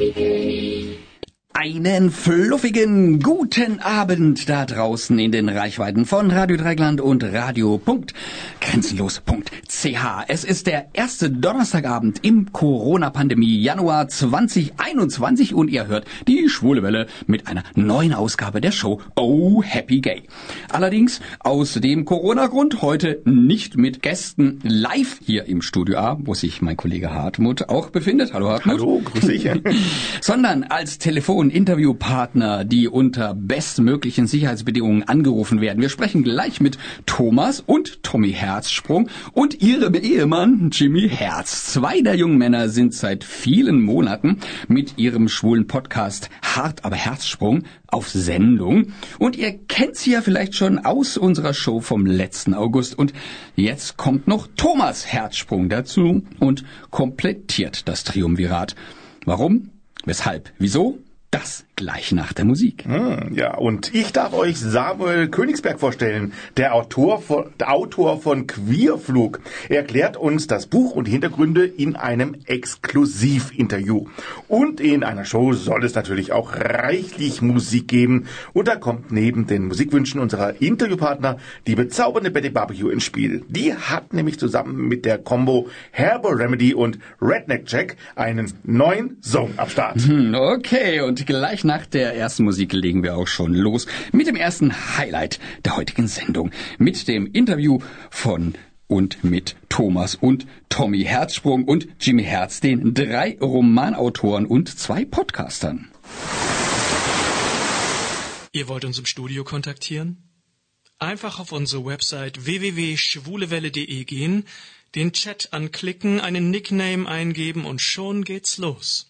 happy day. Einen fluffigen guten Abend da draußen in den Reichweiten von Radio Dreigland und Radio.grenzenlos.ch. Es ist der erste Donnerstagabend im Corona-Pandemie Januar 2021 und ihr hört die Schwule Welle mit einer neuen Ausgabe der Show Oh Happy Gay. Allerdings aus dem Corona-Grund heute nicht mit Gästen live hier im Studio A, wo sich mein Kollege Hartmut auch befindet. Hallo Hartmut. Hallo, grüß dich. Sondern als Telefon Interviewpartner, die unter bestmöglichen Sicherheitsbedingungen angerufen werden. Wir sprechen gleich mit Thomas und Tommy Herzsprung und ihrem Ehemann Jimmy Herz. Zwei der jungen Männer sind seit vielen Monaten mit ihrem schwulen Podcast Hart aber Herzsprung auf Sendung. Und ihr kennt sie ja vielleicht schon aus unserer Show vom letzten August. Und jetzt kommt noch Thomas Herzsprung dazu und komplettiert das Triumvirat. Warum? Weshalb? Wieso? Das gleich nach der Musik. Hm, ja, und ich darf euch Samuel Königsberg vorstellen, der Autor von, der Autor von Queerflug. Er erklärt uns das Buch und die Hintergründe in einem Exklusivinterview. Und in einer Show soll es natürlich auch reichlich Musik geben. Und da kommt neben den Musikwünschen unserer Interviewpartner die bezaubernde Betty Barbecue ins Spiel. Die hat nämlich zusammen mit der Combo Herbal Remedy und Redneck Jack einen neuen Song am Start. Hm, Okay, und gleich nach der ersten Musik legen wir auch schon los mit dem ersten Highlight der heutigen Sendung. Mit dem Interview von und mit Thomas und Tommy Herzsprung und Jimmy Herz, den drei Romanautoren und zwei Podcastern. Ihr wollt uns im Studio kontaktieren? Einfach auf unsere Website www.schwulewelle.de gehen, den Chat anklicken, einen Nickname eingeben und schon geht's los.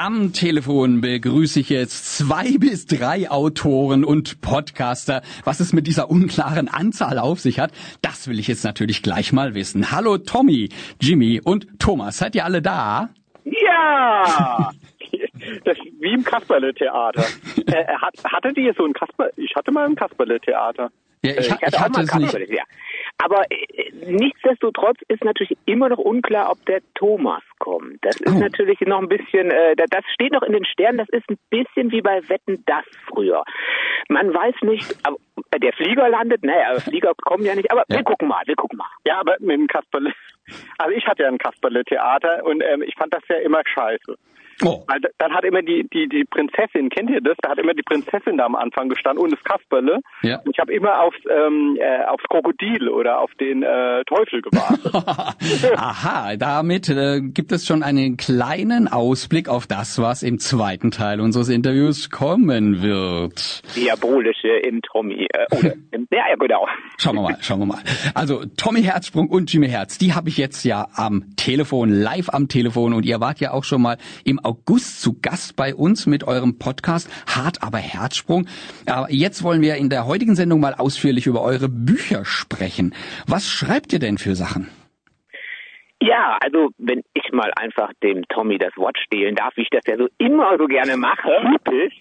Am Telefon begrüße ich jetzt zwei bis drei Autoren und Podcaster. Was es mit dieser unklaren Anzahl auf sich hat, das will ich jetzt natürlich gleich mal wissen. Hallo Tommy, Jimmy und Thomas, seid ihr alle da? Ja! Das wie im Kasperle-Theater. äh, hat, hattet ihr so ein Kasperle? Ich hatte mal ein Kasperle-Theater. Ja, ich, Äh, ha- ich hatte es nicht. Ja. Aber äh, nichtsdestotrotz ist natürlich immer noch unklar, ob der Thomas kommt. Das ist Oh. natürlich noch ein bisschen, äh, da- das steht noch in den Sternen, das ist ein bisschen wie bei Wetten das früher. Man weiß nicht, aber äh, der Flieger landet, naja, Flieger kommen ja nicht, aber Ja. wir gucken mal, wir gucken mal. Ja, aber mit dem Kasperle. Also ich hatte ja ein Kasperle-Theater und ähm, ich fand das ja immer scheiße. Oh, Weil da- dann hat immer die, die, die Prinzessin, kennt ihr das? Da hat immer die Prinzessin da am Anfang gestanden und das Kasperle. Ja. Und ich habe immer aufs, ähm, äh, aufs Krokodil oder auf den äh, Teufel gewartet. Aha, damit äh, gibt es schon einen kleinen Ausblick auf das, was im zweiten Teil unseres Interviews kommen wird. Diabolische im Tommy, äh, oder, im, ja, ja, genau. Schauen wir mal, schauen wir mal. Also Tommy Herzsprung und Jimmy Herz, die habe ich jetzt ja am Telefon, live am Telefon und ihr wart ja auch schon mal im August zu Gast bei uns mit eurem Podcast Hart aber Herzsprung. Aber jetzt wollen wir in der heutigen Sendung mal ausführlich über eure Bücher sprechen. Was schreibt ihr denn für Sachen? Ja, also wenn ich mal einfach dem Tommy das Wort stehlen darf, wie ich das ja so immer so gerne mache, typisch.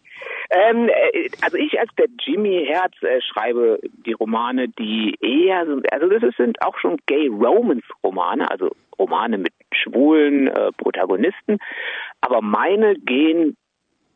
Ähm, äh, also ich als der Jimmy Herz äh, schreibe die Romane, die eher, so- also das sind auch schon Gay Romance Romane, also Romane mit schwulen äh, Protagonisten, aber meine gehen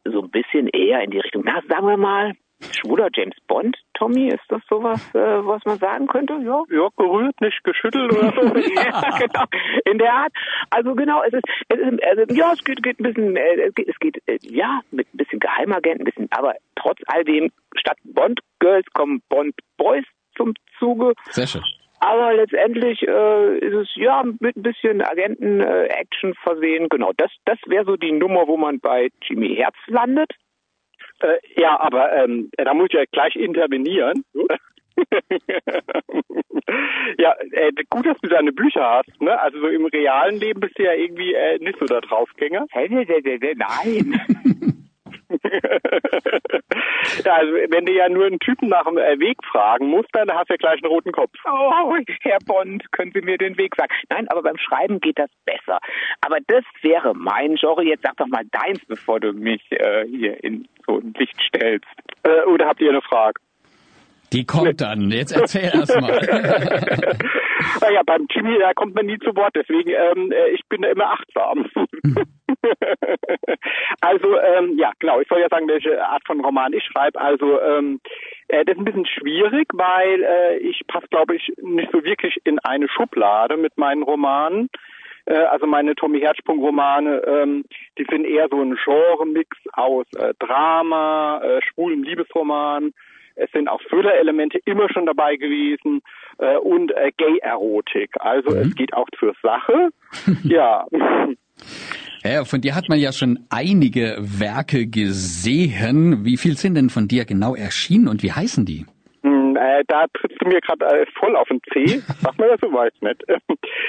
so ein bisschen eher in die Richtung, na sagen wir mal, schwuler James Bond. Tommy, ist das sowas, äh, was man sagen könnte? Ja, ja, gerührt, nicht geschüttelt oder so. ja, genau. In der Art. Also genau, es ist, es ist also, ja, es geht, geht ein bisschen, äh, es geht, es geht äh, ja, mit ein bisschen Geheimagenten, ein bisschen, aber trotz all dem, statt Bond Girls kommen Bond Boys zum Zuge. Sehr schön. Aber letztendlich äh, ist es ja mit ein bisschen Agenten-Action versehen. Genau, das, das wäre so die Nummer, wo man bei Jimmy Herz landet. Äh, ja, aber ähm, da muss ich ja gleich intervenieren. ja, äh, gut, dass du deine Bücher hast, ne? Also so im realen Leben bist du ja irgendwie äh, nicht so der Draufgänger. Nein. ja, also wenn du ja nur einen Typen nach dem äh, Weg fragen musst, dann hast du ja gleich einen roten Kopf. Oh, Herr Bond, können Sie mir den Weg sagen? Nein, aber beim Schreiben geht das besser. Aber das wäre mein Genre. Jetzt sag doch mal deins, bevor du mich äh, hier in so ein Licht stellst. Äh, oder habt ihr eine Frage? Die kommt dann. Jetzt erzähl erst mal. naja, beim Jimmy, da kommt man nie zu Wort, deswegen, ähm, äh, ich bin da immer achtsam. also, ähm, ja, genau, ich soll ja sagen, welche Art von Roman ich schreibe. Also, ähm, äh, das ist ein bisschen schwierig, weil äh, ich passe, glaube ich, nicht so wirklich in eine Schublade mit meinen Romanen. Äh, also meine Tommy Herzsprung-Romane, ähm, die sind eher so ein Genre-Mix aus äh, Drama, äh, schwulen Liebesroman, es sind auch Thriller-Elemente immer schon dabei gewesen äh, und äh, Gay-Erotik. Also mhm. es geht auch zur Sache. ja. Ja, von dir hat man ja schon einige Werke gesehen. Wie viel sind denn von dir genau erschienen und wie heißen die? Hm, äh, da trittst du mir gerade äh, voll auf den C. Sag mal das so weiß nicht.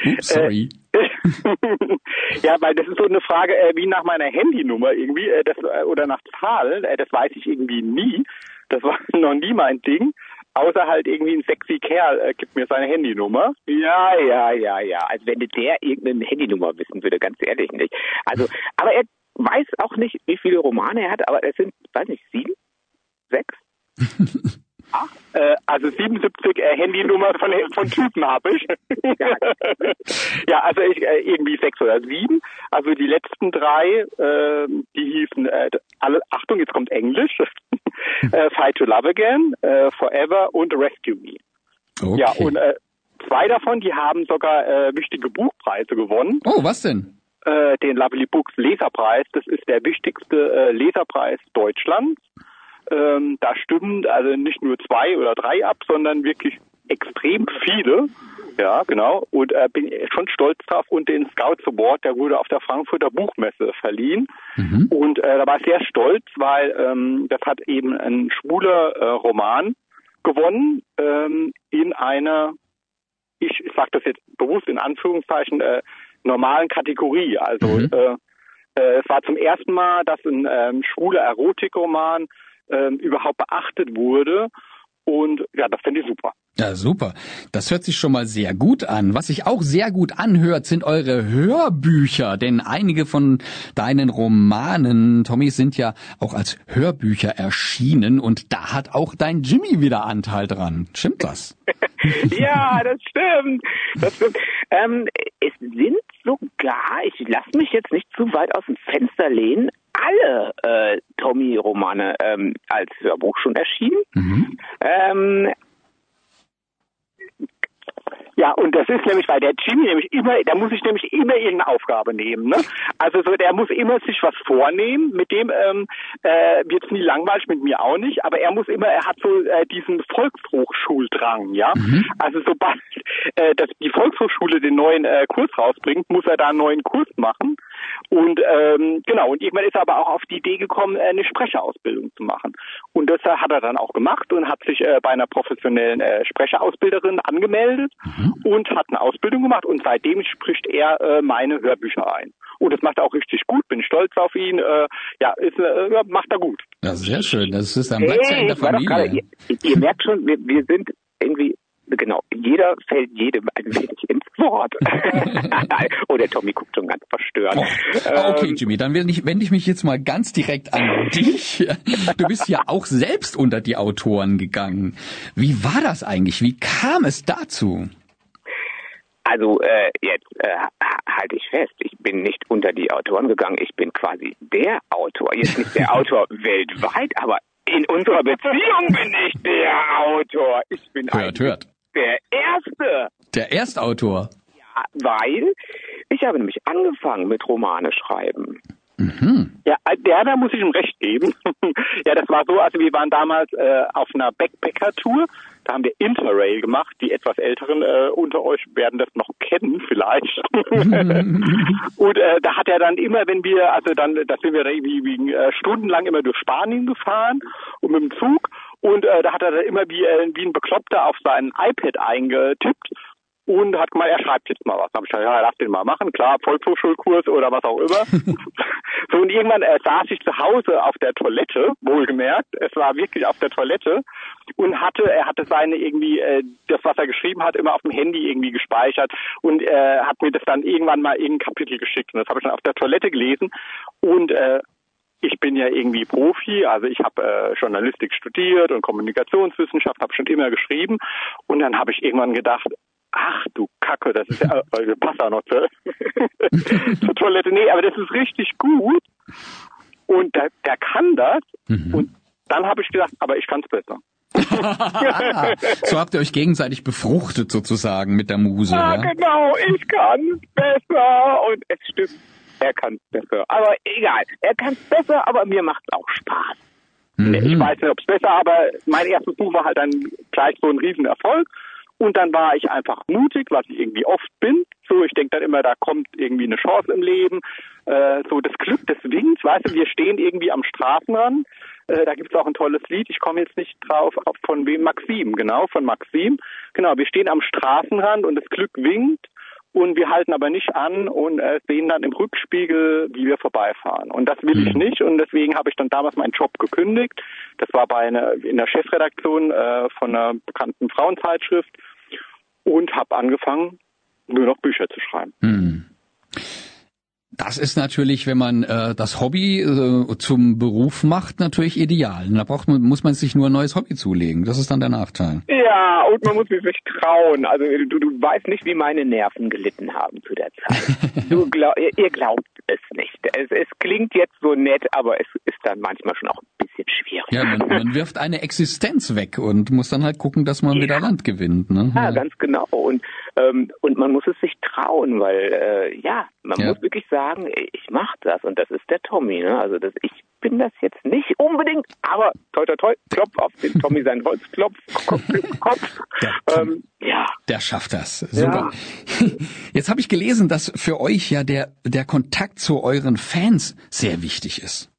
Oops, sorry. ja, weil das ist so eine Frage äh, wie nach meiner Handynummer irgendwie äh, das, äh, oder nach Zahl. Äh, das weiß ich irgendwie nie. Das war noch nie mein Ding. Außer halt irgendwie ein sexy Kerl äh, gibt mir seine Handynummer. Ja, ja, ja, ja. Als wenn der irgendeine Handynummer wissen würde, ganz ehrlich nicht. Also, aber er weiß auch nicht, wie viele Romane er hat, aber es sind, weiß nicht, sieben? Sechs? Ach, äh, also 77 äh, Handynummer von, von Typen habe ich. ja, also ich, äh, irgendwie sechs oder sieben. Also die letzten drei, äh, die hießen, äh, alle, Achtung, jetzt kommt Englisch. Äh, Fight to Love Again, äh, Forever und Rescue Me. Okay. Ja, und äh, zwei davon, die haben sogar äh, wichtige Buchpreise gewonnen. Oh, was denn? Äh, den Lovely Books Leserpreis. Das ist der wichtigste äh, Leserpreis Deutschlands. Ähm, da stimmen also nicht nur zwei oder drei ab, sondern wirklich extrem viele. Ja, genau. Und äh, bin schon stolz drauf. Und den Scouts Award, der wurde auf der Frankfurter Buchmesse verliehen. Mhm. Und äh, da war ich sehr stolz, weil ähm, das hat eben ein schwuler äh, Roman gewonnen ähm, in einer, ich, ich sage das jetzt bewusst in Anführungszeichen, äh, normalen Kategorie. Also mhm. äh, äh, es war zum ersten Mal, dass ein ähm, schwuler Erotikroman ähm, überhaupt beachtet wurde. Und ja, das finde ich super. Ja, super. Das hört sich schon mal sehr gut an. Was sich auch sehr gut anhört, sind eure Hörbücher. Denn einige von deinen Romanen, Tommy, sind ja auch als Hörbücher erschienen. Und da hat auch dein Jimmy wieder Anteil dran. Stimmt das? ja, das stimmt. Das stimmt. Ähm, es sind sogar, ich lasse mich jetzt nicht zu weit aus dem Fenster lehnen, alle äh, Tommy-Romane ähm, als Hörbuch schon erschienen. Mhm. Ähm, ja, und das ist nämlich, weil der Jimmy nämlich immer, da muss ich nämlich immer irgendeine Aufgabe nehmen. Ne? Also so, der muss immer sich was vornehmen, mit dem ähm, äh, wird's nie langweilig, mit mir auch nicht, aber er muss immer, er hat so äh, diesen Volkshochschuldrang, ja. Mhm. Also sobald äh, dass die Volkshochschule den neuen äh, Kurs rausbringt, muss er da einen neuen Kurs machen. Und ähm, genau, und irgendwann ist er aber auch auf die Idee gekommen, äh, eine Sprecherausbildung zu machen. Und das hat er dann auch gemacht und hat sich äh, bei einer professionellen äh, Sprecherausbilderin angemeldet mhm. und hat eine Ausbildung gemacht und seitdem spricht er äh, meine Hörbücher ein. Und das macht er auch richtig gut, bin stolz auf ihn. Äh, ja, ist, äh, macht er gut. Ja, sehr schön. Das ist dann bleibt hey, ja in der Familie. Grade, ihr, ihr merkt schon, wir, wir sind irgendwie genau, jeder fällt jedem ein wenig ins Wort. oh, der Tommy guckt schon ganz verstört. Oh. Okay, ähm, Jimmy, dann wende ich, wende ich mich jetzt mal ganz direkt an dich. Du bist ja auch selbst unter die Autoren gegangen. Wie war das eigentlich? Wie kam es dazu? Also äh, jetzt äh, halte ich fest, ich bin nicht unter die Autoren gegangen, ich bin quasi der Autor. Jetzt nicht der Autor weltweit, aber in unserer Beziehung bin ich der Autor. Ich bin hört, hört. Der Erste. Der Erstautor. Ja, weil ich habe nämlich angefangen mit Romane schreiben. Mhm. Ja, der, da muss ich ihm recht geben. ja, das war so, also wir waren damals äh, auf einer Backpacker-Tour. Da haben wir Interrail gemacht. Die etwas Älteren äh, unter euch werden das noch kennen, vielleicht. und äh, da hat er dann immer, wenn wir, also dann, da sind wir irgendwie äh, stundenlang immer durch Spanien gefahren und mit dem Zug. Und äh, da hat er dann immer wie, äh, wie ein Bekloppter auf sein iPad eingetippt und hat gemeint, er schreibt jetzt mal was. Da habe ich gesagt, ja, lass den mal machen, klar, Volkshochschulkurs oder was auch immer. so und irgendwann äh, saß ich zu Hause auf der Toilette, wohlgemerkt, es war wirklich auf der Toilette und hatte, er hatte seine irgendwie, äh, das was er geschrieben hat, immer auf dem Handy irgendwie gespeichert und äh, hat mir das dann irgendwann mal irgendein Kapitel geschickt und das habe ich dann auf der Toilette gelesen und äh, ich bin ja irgendwie Profi, also ich habe äh, Journalistik studiert und Kommunikationswissenschaft, habe schon immer geschrieben und dann habe ich irgendwann gedacht, ach du Kacke, das ist ja, äh, passt auch noch zur, zur Toilette. Nee, aber das ist richtig gut und der, der kann das Mhm. und dann habe ich gedacht, aber ich kann es besser. Ah, so habt ihr euch gegenseitig befruchtet sozusagen mit der Muse. Ah, ja? genau, ich kann besser und es stimmt, er kann besser. Aber egal, er kann besser, aber mir macht auch Spaß. Mhm. Ich weiß nicht, ob es besser, aber mein erstes Buch war halt dann gleich so ein Riesenerfolg. Und dann war ich einfach mutig, was ich irgendwie oft bin. So, ich denke dann immer, da kommt irgendwie eine Chance im Leben. Äh, so das Glück des Winds, weißt du, wir stehen irgendwie am Straßenrand. Äh, da gibt es auch ein tolles Lied, ich komme jetzt nicht drauf, auf- von wem? Maxim, genau, von Maxim. Genau, wir stehen am Straßenrand und das Glück winkt und wir halten aber nicht an und äh, sehen dann im Rückspiegel, wie wir vorbeifahren. Und das will ich nicht und deswegen habe ich dann damals meinen Job gekündigt. Das war bei einer in der Chefredaktion äh, von einer bekannten Frauenzeitschrift und habe angefangen, nur noch Bücher zu schreiben. Hm. Das ist natürlich, wenn man äh, das Hobby äh, zum Beruf macht, natürlich ideal. Da braucht man, muss man sich nur ein neues Hobby zulegen. Das ist dann der Nachteil. Ja, und man muss sich trauen. Also du, du weißt nicht, wie meine Nerven gelitten haben zu der Zeit. Du glaub, ihr, ihr glaubt es nicht. Es, es klingt jetzt so nett, aber es ist dann manchmal schon auch ein bisschen schwierig. Ja, man, man wirft eine Existenz weg und muss dann halt gucken, dass man wieder Land gewinnt. Ne? Ja, ganz genau. Und ähm, und man muss es sich trauen, weil äh, ja, man Ja. muss wirklich sagen, ey, ich mach das und das ist der Tommy. Ne? Also das, ich bin das jetzt nicht unbedingt, aber toi toi toi, klopf auf den Tommy seinen Holzklopf, Kopf, Kopf. Ähm, ja, Der schafft das. Super. Jetzt habe ich gelesen, dass für euch ja der, der Kontakt zu euren Fans sehr wichtig ist.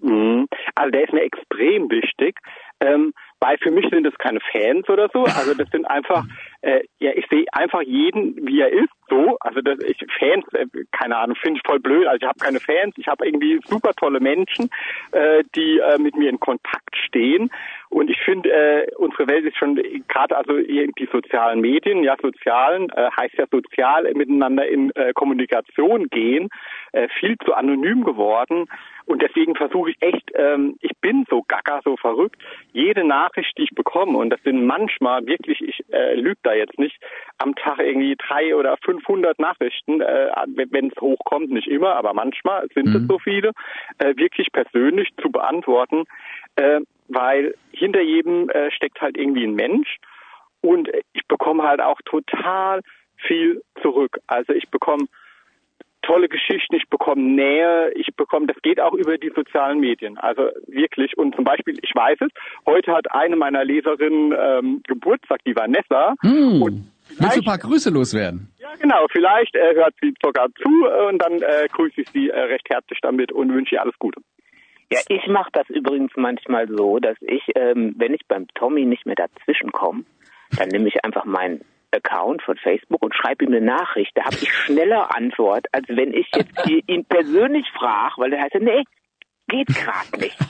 Mhm. Also der ist mir extrem wichtig, ähm, weil für mich sind das keine Fans oder so. Also das sind einfach, äh, ja, ich sehe einfach jeden, wie er ist, so. Also das, ich Fans, äh, keine Ahnung, finde ich voll blöd. Also ich habe keine Fans, ich habe irgendwie super tolle Menschen, äh, die äh, mit mir in Kontakt stehen. Und ich finde, äh, unsere Welt ist schon gerade also die sozialen Medien, ja sozialen, äh, heißt ja sozial miteinander in äh, Kommunikation gehen, äh, viel zu anonym geworden. Und deswegen versuche ich echt, ähm, ich bin so gaga, so verrückt, jede Nachricht, die ich bekomme, und das sind manchmal wirklich, ich äh, lüge da jetzt nicht, am Tag irgendwie drei oder 500 Nachrichten, äh, wenn es hochkommt, nicht immer, aber manchmal sind es so viele, äh, wirklich persönlich zu beantworten, äh, weil hinter jedem äh, steckt halt irgendwie ein Mensch. Und ich bekomme halt auch total viel zurück. Also ich bekomme tolle Geschichten, ich bekomme Nähe, ich bekomme, das geht auch über die sozialen Medien. Also wirklich. Und zum Beispiel, ich weiß es, heute hat eine meiner Leserinnen ähm, Geburtstag, die Vanessa. Hm. Und Willst du ein paar Grüße loswerden? ja genau, vielleicht äh, hört sie sogar zu äh, und dann äh, grüße ich sie äh, recht herzlich damit und wünsche ihr alles Gute. Ja, ich mache das übrigens manchmal so, dass ich, ähm, wenn ich beim Tommy nicht mehr dazwischen komme, dann nehme ich einfach meinen Account von Facebook und schreibe ihm eine Nachricht. Da habe ich schneller Antwort, als wenn ich jetzt ihn persönlich frage, weil der heißt, ja, nee, geht gerade nicht.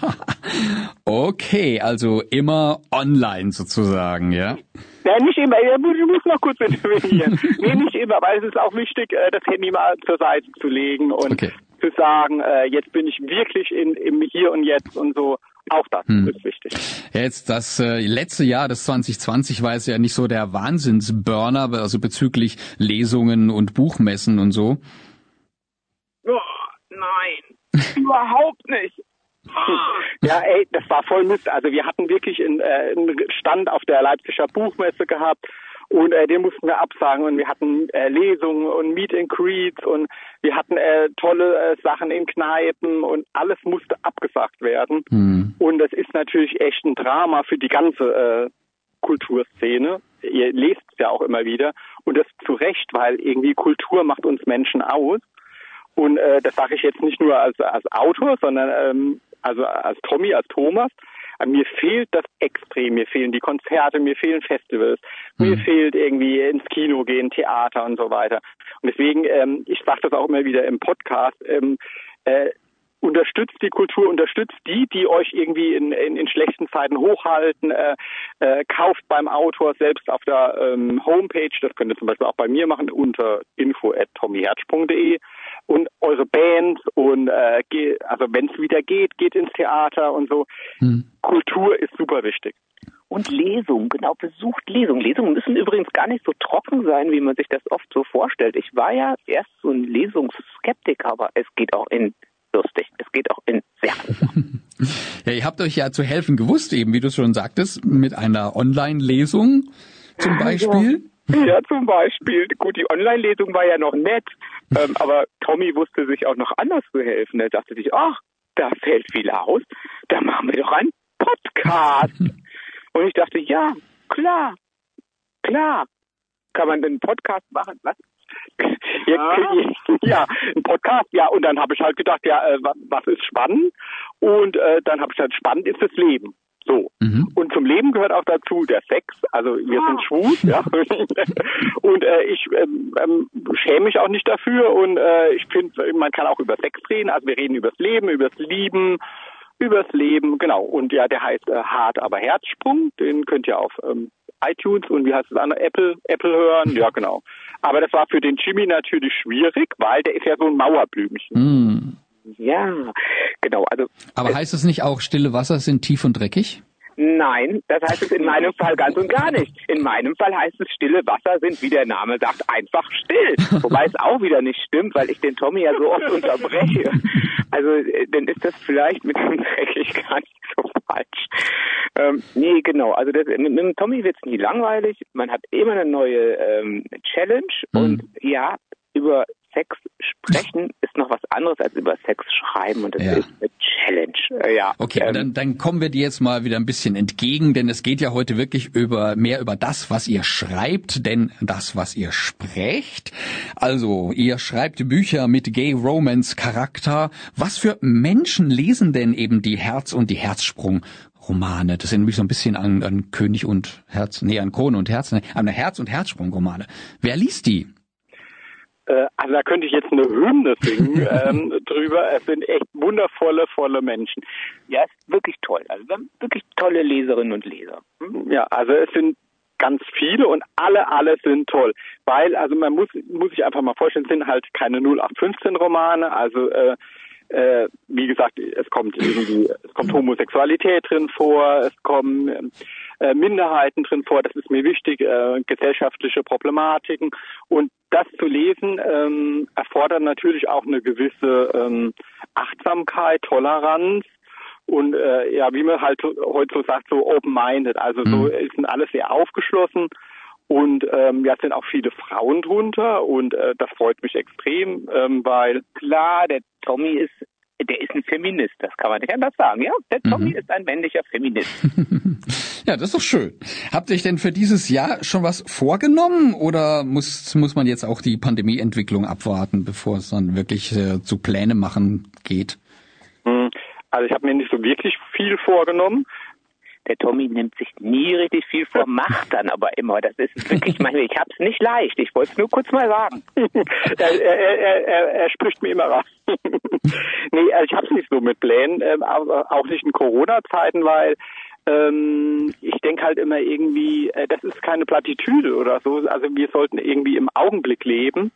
Okay, also immer online sozusagen, ja? Ja, nicht immer. Ich muss noch kurz intervenieren. nee, nicht immer, weil es ist auch wichtig, äh, das Handy mal zur Seite zu legen und Okay. zu sagen, äh, jetzt bin ich wirklich in, im Hier und Jetzt und so. Auch das Hm. ist wichtig. Ja, Jetzt das äh, letzte Jahr, das 2020, war es ja nicht so der Wahnsinnsburner, also bezüglich Lesungen und Buchmessen und so. Oh, nein, überhaupt nicht. Ja, ey, das war voll Mist. Also wir hatten wirklich einen, äh, einen Stand auf der Leipziger Buchmesse gehabt und äh, den mussten wir absagen und wir hatten äh, Lesungen und Meet and Greets und wir hatten äh, tolle äh, Sachen in Kneipen und alles musste abgesagt werden. Hm. Und das ist natürlich echt ein Drama für die ganze äh, Kulturszene. Ihr lest es ja auch immer wieder und das zu Recht, weil irgendwie Kultur macht uns Menschen aus. Und äh, das sage ich jetzt nicht nur als, als Autor, sondern ähm, also als Tommy, als Thomas, mir fehlt das extrem, mir fehlen die Konzerte, mir fehlen Festivals, mhm. mir fehlt irgendwie ins Kino gehen, Theater und so weiter. Und deswegen, ähm, ich sage das auch immer wieder im Podcast, ähm, äh, unterstützt die Kultur, unterstützt die, die euch irgendwie in, in, in schlechten Zeiten hochhalten, äh, äh, kauft beim Autor selbst auf der ähm, Homepage, das könnt ihr zum Beispiel auch bei mir machen, unter info.tommyherzsprung.de und eure Bands und äh, ge also wenn es wieder geht, geht ins Theater und so. Hm. Kultur ist super wichtig. Und Lesung, genau, besucht Lesungen. Lesungen müssen übrigens gar nicht so trocken sein, wie man sich das oft so vorstellt. Ich war ja erst so ein Lesungsskeptiker, aber es geht auch in lustig. Es geht auch in sehr Ja, ihr habt euch ja zu helfen gewusst, eben wie du schon sagtest, mit einer Online-Lesung zum Beispiel. Ja. Ja, zum Beispiel. Gut, die Online-Lesung war ja noch nett, ähm, aber Tommy wusste sich auch noch anders zu helfen. Er dachte sich, ach, da fällt viel aus, da machen wir doch einen Podcast. Und ich dachte, ja, klar, klar, kann man einen Podcast machen. Was? Ja. ja, ein Podcast, ja, und dann habe ich halt gedacht, ja, äh, was ist spannend? Und äh, dann habe ich gesagt, spannend ist das Leben. So. Mhm. Und zum Leben gehört auch dazu der Sex. Also wir sind schwul, ja. und äh, ich ähm, ähm, schäme mich auch nicht dafür und äh, ich finde, man kann auch über Sex reden. Also wir reden über das Leben, über das Lieben, übers Leben, genau. Und ja, der heißt äh, Hart aber Herzsprung. Den könnt ihr auf ähm, iTunes und wie heißt es andere Apple Apple hören. Ja, genau. Aber das war für den Jimmy natürlich schwierig, weil der ist ja so ein Mauerblümchen. Mm. Ja, genau. Also. Aber heißt es nicht auch, stille Wasser sind tief und dreckig? Nein, das heißt es in meinem Fall ganz und gar nicht. In meinem Fall heißt es, stille Wasser sind, wie der Name sagt, einfach still. Wobei es auch wieder nicht stimmt, weil ich den Tommy ja so oft unterbreche. Also, äh, dann ist das vielleicht mit dem dreckig gar nicht so falsch. Ähm, nee, genau. Also das, mit, mit dem Tommy wird es nie langweilig. Man hat immer eine neue ähm, Challenge mhm. und ja, über Sex sprechen ist noch was anderes als über Sex schreiben und das ja. ist eine Challenge. Äh, ja. Okay, ähm, dann, dann kommen wir dir jetzt mal wieder ein bisschen entgegen, denn es geht ja heute wirklich über mehr über das, was ihr schreibt, denn das, was ihr sprecht. Also, ihr schreibt Bücher mit Gay Romance Charakter. Was für Menschen lesen denn eben die Herz und die Herzsprung Romane. Das sind nämlich so ein bisschen an, an König und Herz, nee, an Krone und Herz, nee, an Herz und Herzsprung Romane. Wer liest die? Äh, also da könnte ich jetzt eine Hymne singen ähm, drüber. Es sind echt wundervolle, volle Menschen. Ja, es ist wirklich toll. Also wir haben wirklich tolle Leserinnen und Leser. Hm? Ja, also es sind ganz viele und alle, alle sind toll. Weil, also man muss, muss sich einfach mal vorstellen, es sind halt keine 0815 Romane, also äh, äh, wie gesagt, es kommt irgendwie, es kommt Homosexualität drin vor, es kommen äh, Minderheiten drin vor, das ist mir wichtig, äh, gesellschaftliche Problematiken. Und das zu lesen ähm, erfordert natürlich auch eine gewisse ähm, Achtsamkeit, Toleranz und äh, ja, wie man halt heute so sagt, so open-minded, also so mhm. sind alles sehr aufgeschlossen und ähm, ja, es sind auch viele Frauen drunter und äh, das freut mich extrem, ähm, weil klar, der Tommy ist der ist ein Feminist, das kann man nicht anders sagen. Ja, der Tommy mhm. ist ein männlicher Feminist. ja, das ist doch schön. Habt ihr euch denn für dieses Jahr schon was vorgenommen oder muss, muss man jetzt auch die Pandemieentwicklung abwarten, bevor es dann wirklich äh, zu Pläne machen geht? Hm, also ich habe mir nicht so wirklich viel vorgenommen. Der Tommy nimmt sich nie richtig viel vor, macht dann aber immer. Das ist wirklich manchmal, ich hab's nicht leicht. Ich wollte es nur kurz mal sagen. er, er, er, er, spricht mir immer raus. nee, also ich hab's nicht so mit Plänen, ähm, auch nicht in Corona-Zeiten, weil ähm, ich denke halt immer irgendwie, äh, das ist keine Plattitüde oder so. Also wir sollten irgendwie im Augenblick leben.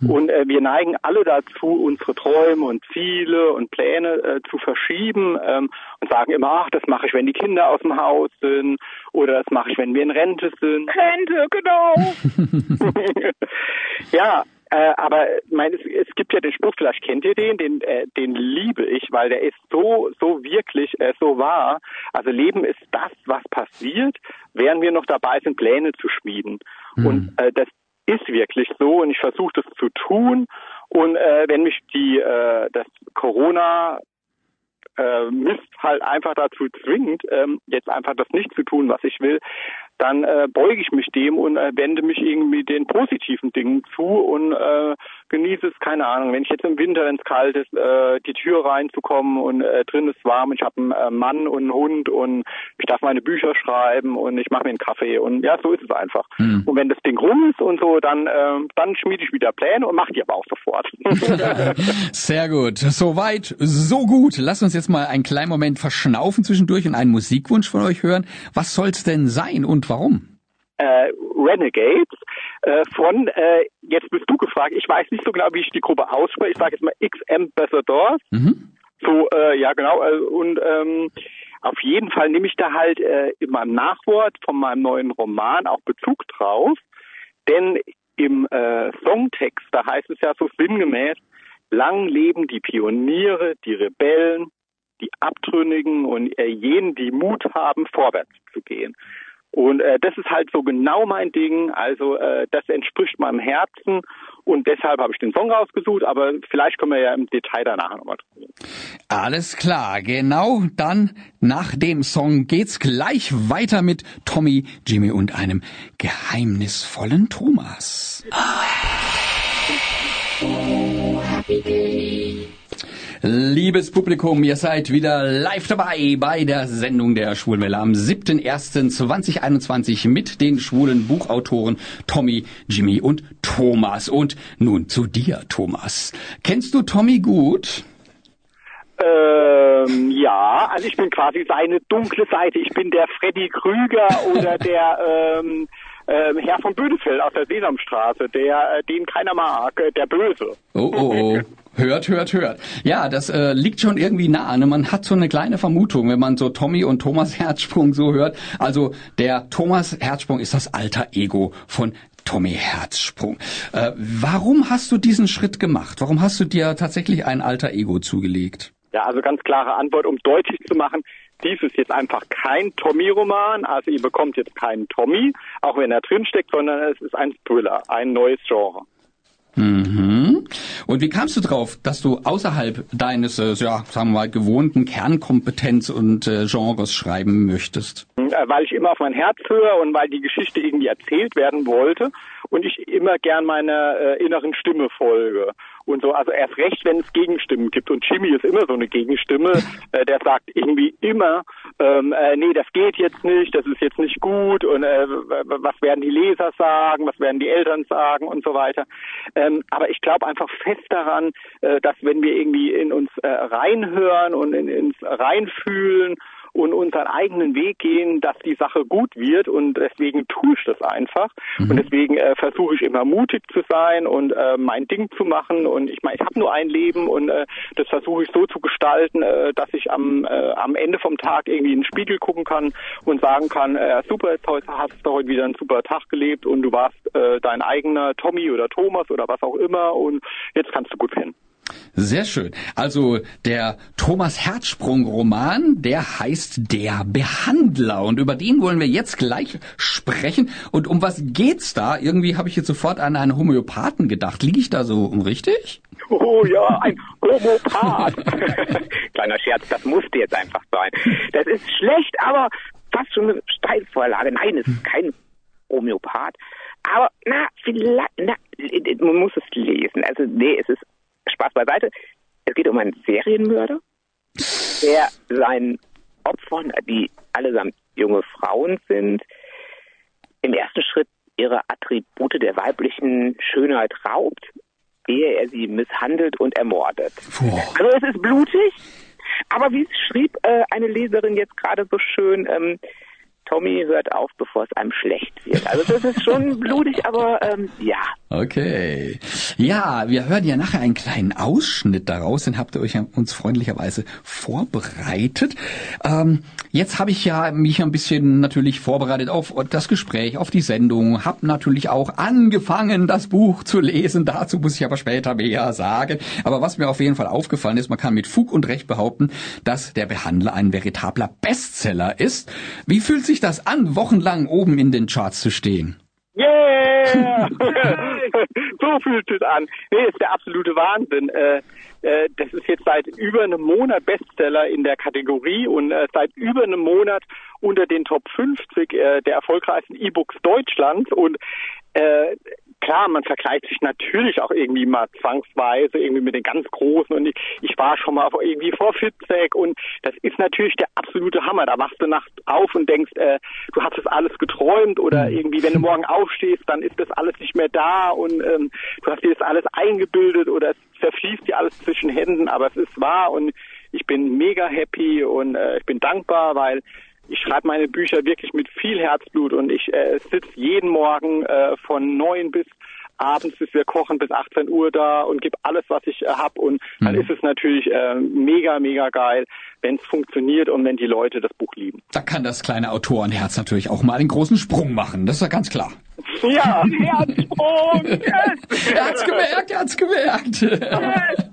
Hm. Und äh, wir neigen alle dazu, unsere Träume und Ziele und Pläne äh, zu verschieben ähm, und sagen immer, ach, das mache ich, wenn die Kinder aus dem Haus sind oder das mache ich, wenn wir in Rente sind. Rente, genau. ja, äh, aber mein, es, es gibt ja den Spruch, vielleicht kennt ihr den, den, äh, den liebe ich, weil der ist so, so wirklich, äh, so wahr. Also Leben ist das, was passiert, während wir noch dabei sind, Pläne zu schmieden. Mhm. Und äh, das ist wirklich so und ich versuche das zu tun. Und äh, wenn mich die äh, das Corona äh, Mist halt einfach dazu zwingt, ähm, jetzt einfach das nicht zu tun, was ich will, dann äh, beuge ich mich dem und äh, wende mich irgendwie den positiven Dingen zu und äh, genieße es, keine Ahnung, wenn ich jetzt im Winter, wenn es kalt ist, äh, die Tür reinzukommen und äh, drin ist warm, ich habe einen äh, Mann und einen Hund und ich darf meine Bücher schreiben und ich mache mir einen Kaffee und ja, so ist es einfach. Mhm. Und wenn das Ding rum ist und so, dann, äh, dann schmiede ich wieder Pläne und mache die aber auch sofort. Sehr gut. Soweit, so gut. Lass uns jetzt mal einen kleinen Moment verschnaufen zwischendurch und einen Musikwunsch von euch hören. Was soll's denn sein und warum? Äh, Renegades äh, von, äh, jetzt bist du gefragt, ich weiß nicht so genau, wie ich die Gruppe ausspreche, ich sage jetzt mal X Ambassadors. Mhm. So, äh, ja genau, äh, und ähm, auf jeden Fall nehme ich da halt äh, in meinem Nachwort von meinem neuen Roman auch Bezug drauf, denn im Songtext, da heißt es ja so sinngemäß, lang leben die Pioniere, die Rebellen, die Abtrünnigen und jenen, die Mut haben, vorwärts zu gehen. Und äh, das ist halt so genau mein Ding. Also äh, das entspricht meinem Herzen und deshalb habe ich den Song rausgesucht. Aber vielleicht können wir ja im Detail danach nochmal drüber. Alles klar, genau. Dann nach dem Song geht's gleich weiter mit Tommy, Jimmy und einem geheimnisvollen Thomas. Liebes Publikum, ihr seid wieder live dabei bei der Sendung der Schwulenwelle am 7.1.2021 mit den schwulen Buchautoren Tommy, Jimmy und Thomas. Und nun zu dir, Thomas. Kennst du Tommy gut? Ähm, ja, also ich bin quasi seine dunkle Seite. Ich bin der Freddy Krüger oder der ähm, äh, Herr von Bödefeld aus der Sesamstraße, der äh, den keiner mag, äh, der Böse. Oh, oh, oh. Hört, hört, hört. Ja, das äh, liegt schon irgendwie nah. Ne? Man hat so eine kleine Vermutung, wenn man so Tommy und Thomas Herzsprung so hört. Also der Thomas Herzsprung ist das alter Ego von Tommy Herzsprung. Äh, warum hast du diesen Schritt gemacht? Warum hast du dir tatsächlich ein alter Ego zugelegt? Ja, also ganz klare Antwort, um deutlich zu machen, dies ist jetzt einfach kein Tommy-Roman, also ihr bekommt jetzt keinen Tommy, auch wenn er drinsteckt, sondern es ist ein Thriller, ein neues Genre. Mhm. Und wie kamst du drauf, dass du außerhalb deines, äh, ja, sagen wir mal, gewohnten Kernkompetenz und äh, Genres schreiben möchtest? Äh, weil ich immer auf mein Herz höre und weil die Geschichte irgendwie erzählt werden wollte und ich immer gern meiner äh, inneren Stimme folge und so. Also erst recht, wenn es Gegenstimmen gibt. Und Jimmy ist immer so eine Gegenstimme, äh, der sagt irgendwie immer, ähm, äh, nee, das geht jetzt nicht, das ist jetzt nicht gut und äh, was werden die Leser sagen, was werden die Eltern sagen und so weiter. Ähm, aber ich glaube einfach fest daran, äh, dass wenn wir irgendwie in uns äh, reinhören und in, ins reinfühlen und unseren eigenen Weg gehen, dass die Sache gut wird und deswegen tue ich das einfach mhm. und deswegen äh, versuche ich immer mutig zu sein und äh, mein Ding zu machen und ich meine, ich habe nur ein Leben und äh, das versuche ich so zu gestalten, äh, dass ich am, äh, am Ende vom Tag irgendwie in den Spiegel gucken kann und sagen kann, äh, super, jetzt heute hast du heute wieder einen super Tag gelebt und du warst äh, dein eigener Tommy oder Thomas oder was auch immer und jetzt kannst du gut pennen. Sehr schön. Also der Thomas Herzsprung Roman, der heißt Der Behandler und über den wollen wir jetzt gleich sprechen. Und um was geht's da? Irgendwie habe ich jetzt sofort an einen Homöopathen gedacht. Liege ich da so richtig? Oh ja, ein Homopath. Kleiner Scherz, das musste jetzt einfach sein. Das ist schlecht, aber fast schon eine Steilvorlage. Nein, es ist kein Homöopath. Aber na, vielleicht, na, man muss es lesen. Also nee, es ist Spaß beiseite. Es geht um einen Serienmörder, der seinen Opfern, die allesamt junge Frauen sind, im ersten Schritt ihre Attribute der weiblichen Schönheit raubt, ehe er sie misshandelt und ermordet. Puh. Also es ist blutig, aber wie es schrieb äh, eine Leserin jetzt gerade so schön, ähm, Tommy hört auf, bevor es einem schlecht wird. Also das ist schon blutig, aber ähm, ja. Okay. Ja, wir hören ja nachher einen kleinen Ausschnitt daraus, den habt ihr euch uns freundlicherweise vorbereitet. Ähm, jetzt habe ich ja mich ein bisschen natürlich vorbereitet auf das Gespräch, auf die Sendung, habe natürlich auch angefangen, das Buch zu lesen. Dazu muss ich aber später mehr sagen. Aber was mir auf jeden Fall aufgefallen ist, man kann mit Fug und Recht behaupten, dass der Behandler ein veritabler Bestseller ist. Wie fühlt sich das an, wochenlang oben in den Charts zu stehen? Yeah! Yeah! so fühlt es an. Nee, ist der absolute Wahnsinn. Äh, äh, das ist jetzt seit über einem Monat Bestseller in der Kategorie und äh, seit über einem Monat unter den Top 50 äh, der erfolgreichsten E-Books Deutschlands. Und äh, klar, man vergleicht sich natürlich auch irgendwie mal zwangsweise irgendwie mit den ganz Großen. Und ich, ich war schon mal irgendwie vor Fitzek und das ist natürlich der absolute Hammer. Da wachst du nachts auf und denkst, äh, du hast das alles geträumt. Oder Mhm. irgendwie, wenn du morgen aufstehst, dann ist das alles nicht mehr da. Und ähm, du hast dir das alles eingebildet. Oder es zerfließt dir alles zwischen Händen, aber es ist wahr und ich bin mega happy und äh, ich bin dankbar, weil ich schreibe meine Bücher wirklich mit viel Herzblut und ich äh, sitze jeden Morgen äh, von neun bis abends, bis wir kochen, bis 18 Uhr da und gebe alles, was ich äh, habe. Und dann Mhm. ist es natürlich äh, mega, mega geil, wenn es funktioniert und wenn die Leute das Buch lieben. Da kann das kleine Autorenherz natürlich auch mal einen großen Sprung machen. Das ist ja ganz klar. Ja, Herzsprung! Yes! Er hat's gemerkt, er hat's gemerkt.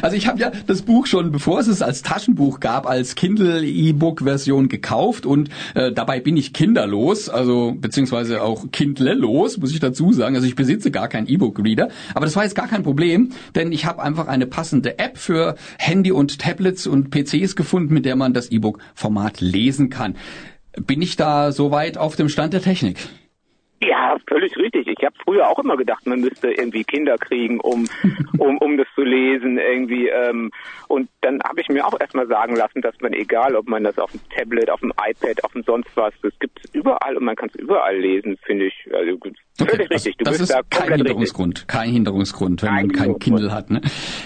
Also ich habe ja das Buch schon, bevor es es als Taschenbuch gab, als Kindle-E-Book-Version gekauft und äh, dabei bin ich kinderlos, also beziehungsweise auch kindlelos, muss ich dazu sagen. Also ich besitze gar keinen E-Book-Reader, aber das war jetzt gar kein Problem, denn ich habe einfach eine passende App für Handy und Tablets und PCs gefunden, mit der man das E-Book-Format lesen kann. Bin ich da soweit auf dem Stand der Technik? Ja, völlig richtig. Ich habe früher auch immer gedacht, man müsste irgendwie Kinder kriegen, um um um das zu lesen irgendwie. Ähm, und dann habe ich mir auch erstmal sagen lassen, dass man egal, ob man das auf dem Tablet, auf dem iPad, auf dem sonst was, das gibt es überall und man kann es überall lesen, finde ich. Also völlig richtig. Du das bist ist da kein komplett richtig. Hinderungsgrund, kein Hinderungsgrund, wenn Kein man kein Hinderungsgrund. Kindle hat. Ne?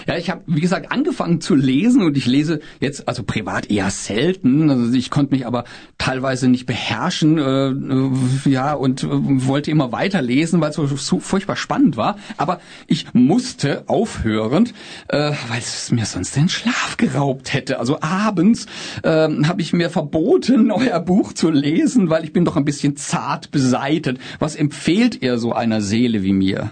Ja, ich habe, wie gesagt, angefangen zu lesen und ich lese jetzt, also privat eher selten. Also ich konnte mich aber teilweise nicht beherrschen, äh, äh, ja, und äh, wollte immer weiterlesen, weil es so, so furchtbar spannend war. Aber ich musste aufhören, äh, weil es mir sonst den Schlaf geraubt hätte. Also abends ähm, habe ich mir verboten, euer Buch zu lesen, weil ich bin doch ein bisschen zart beseitet. Was empfehlt ihr so einer Seele wie mir?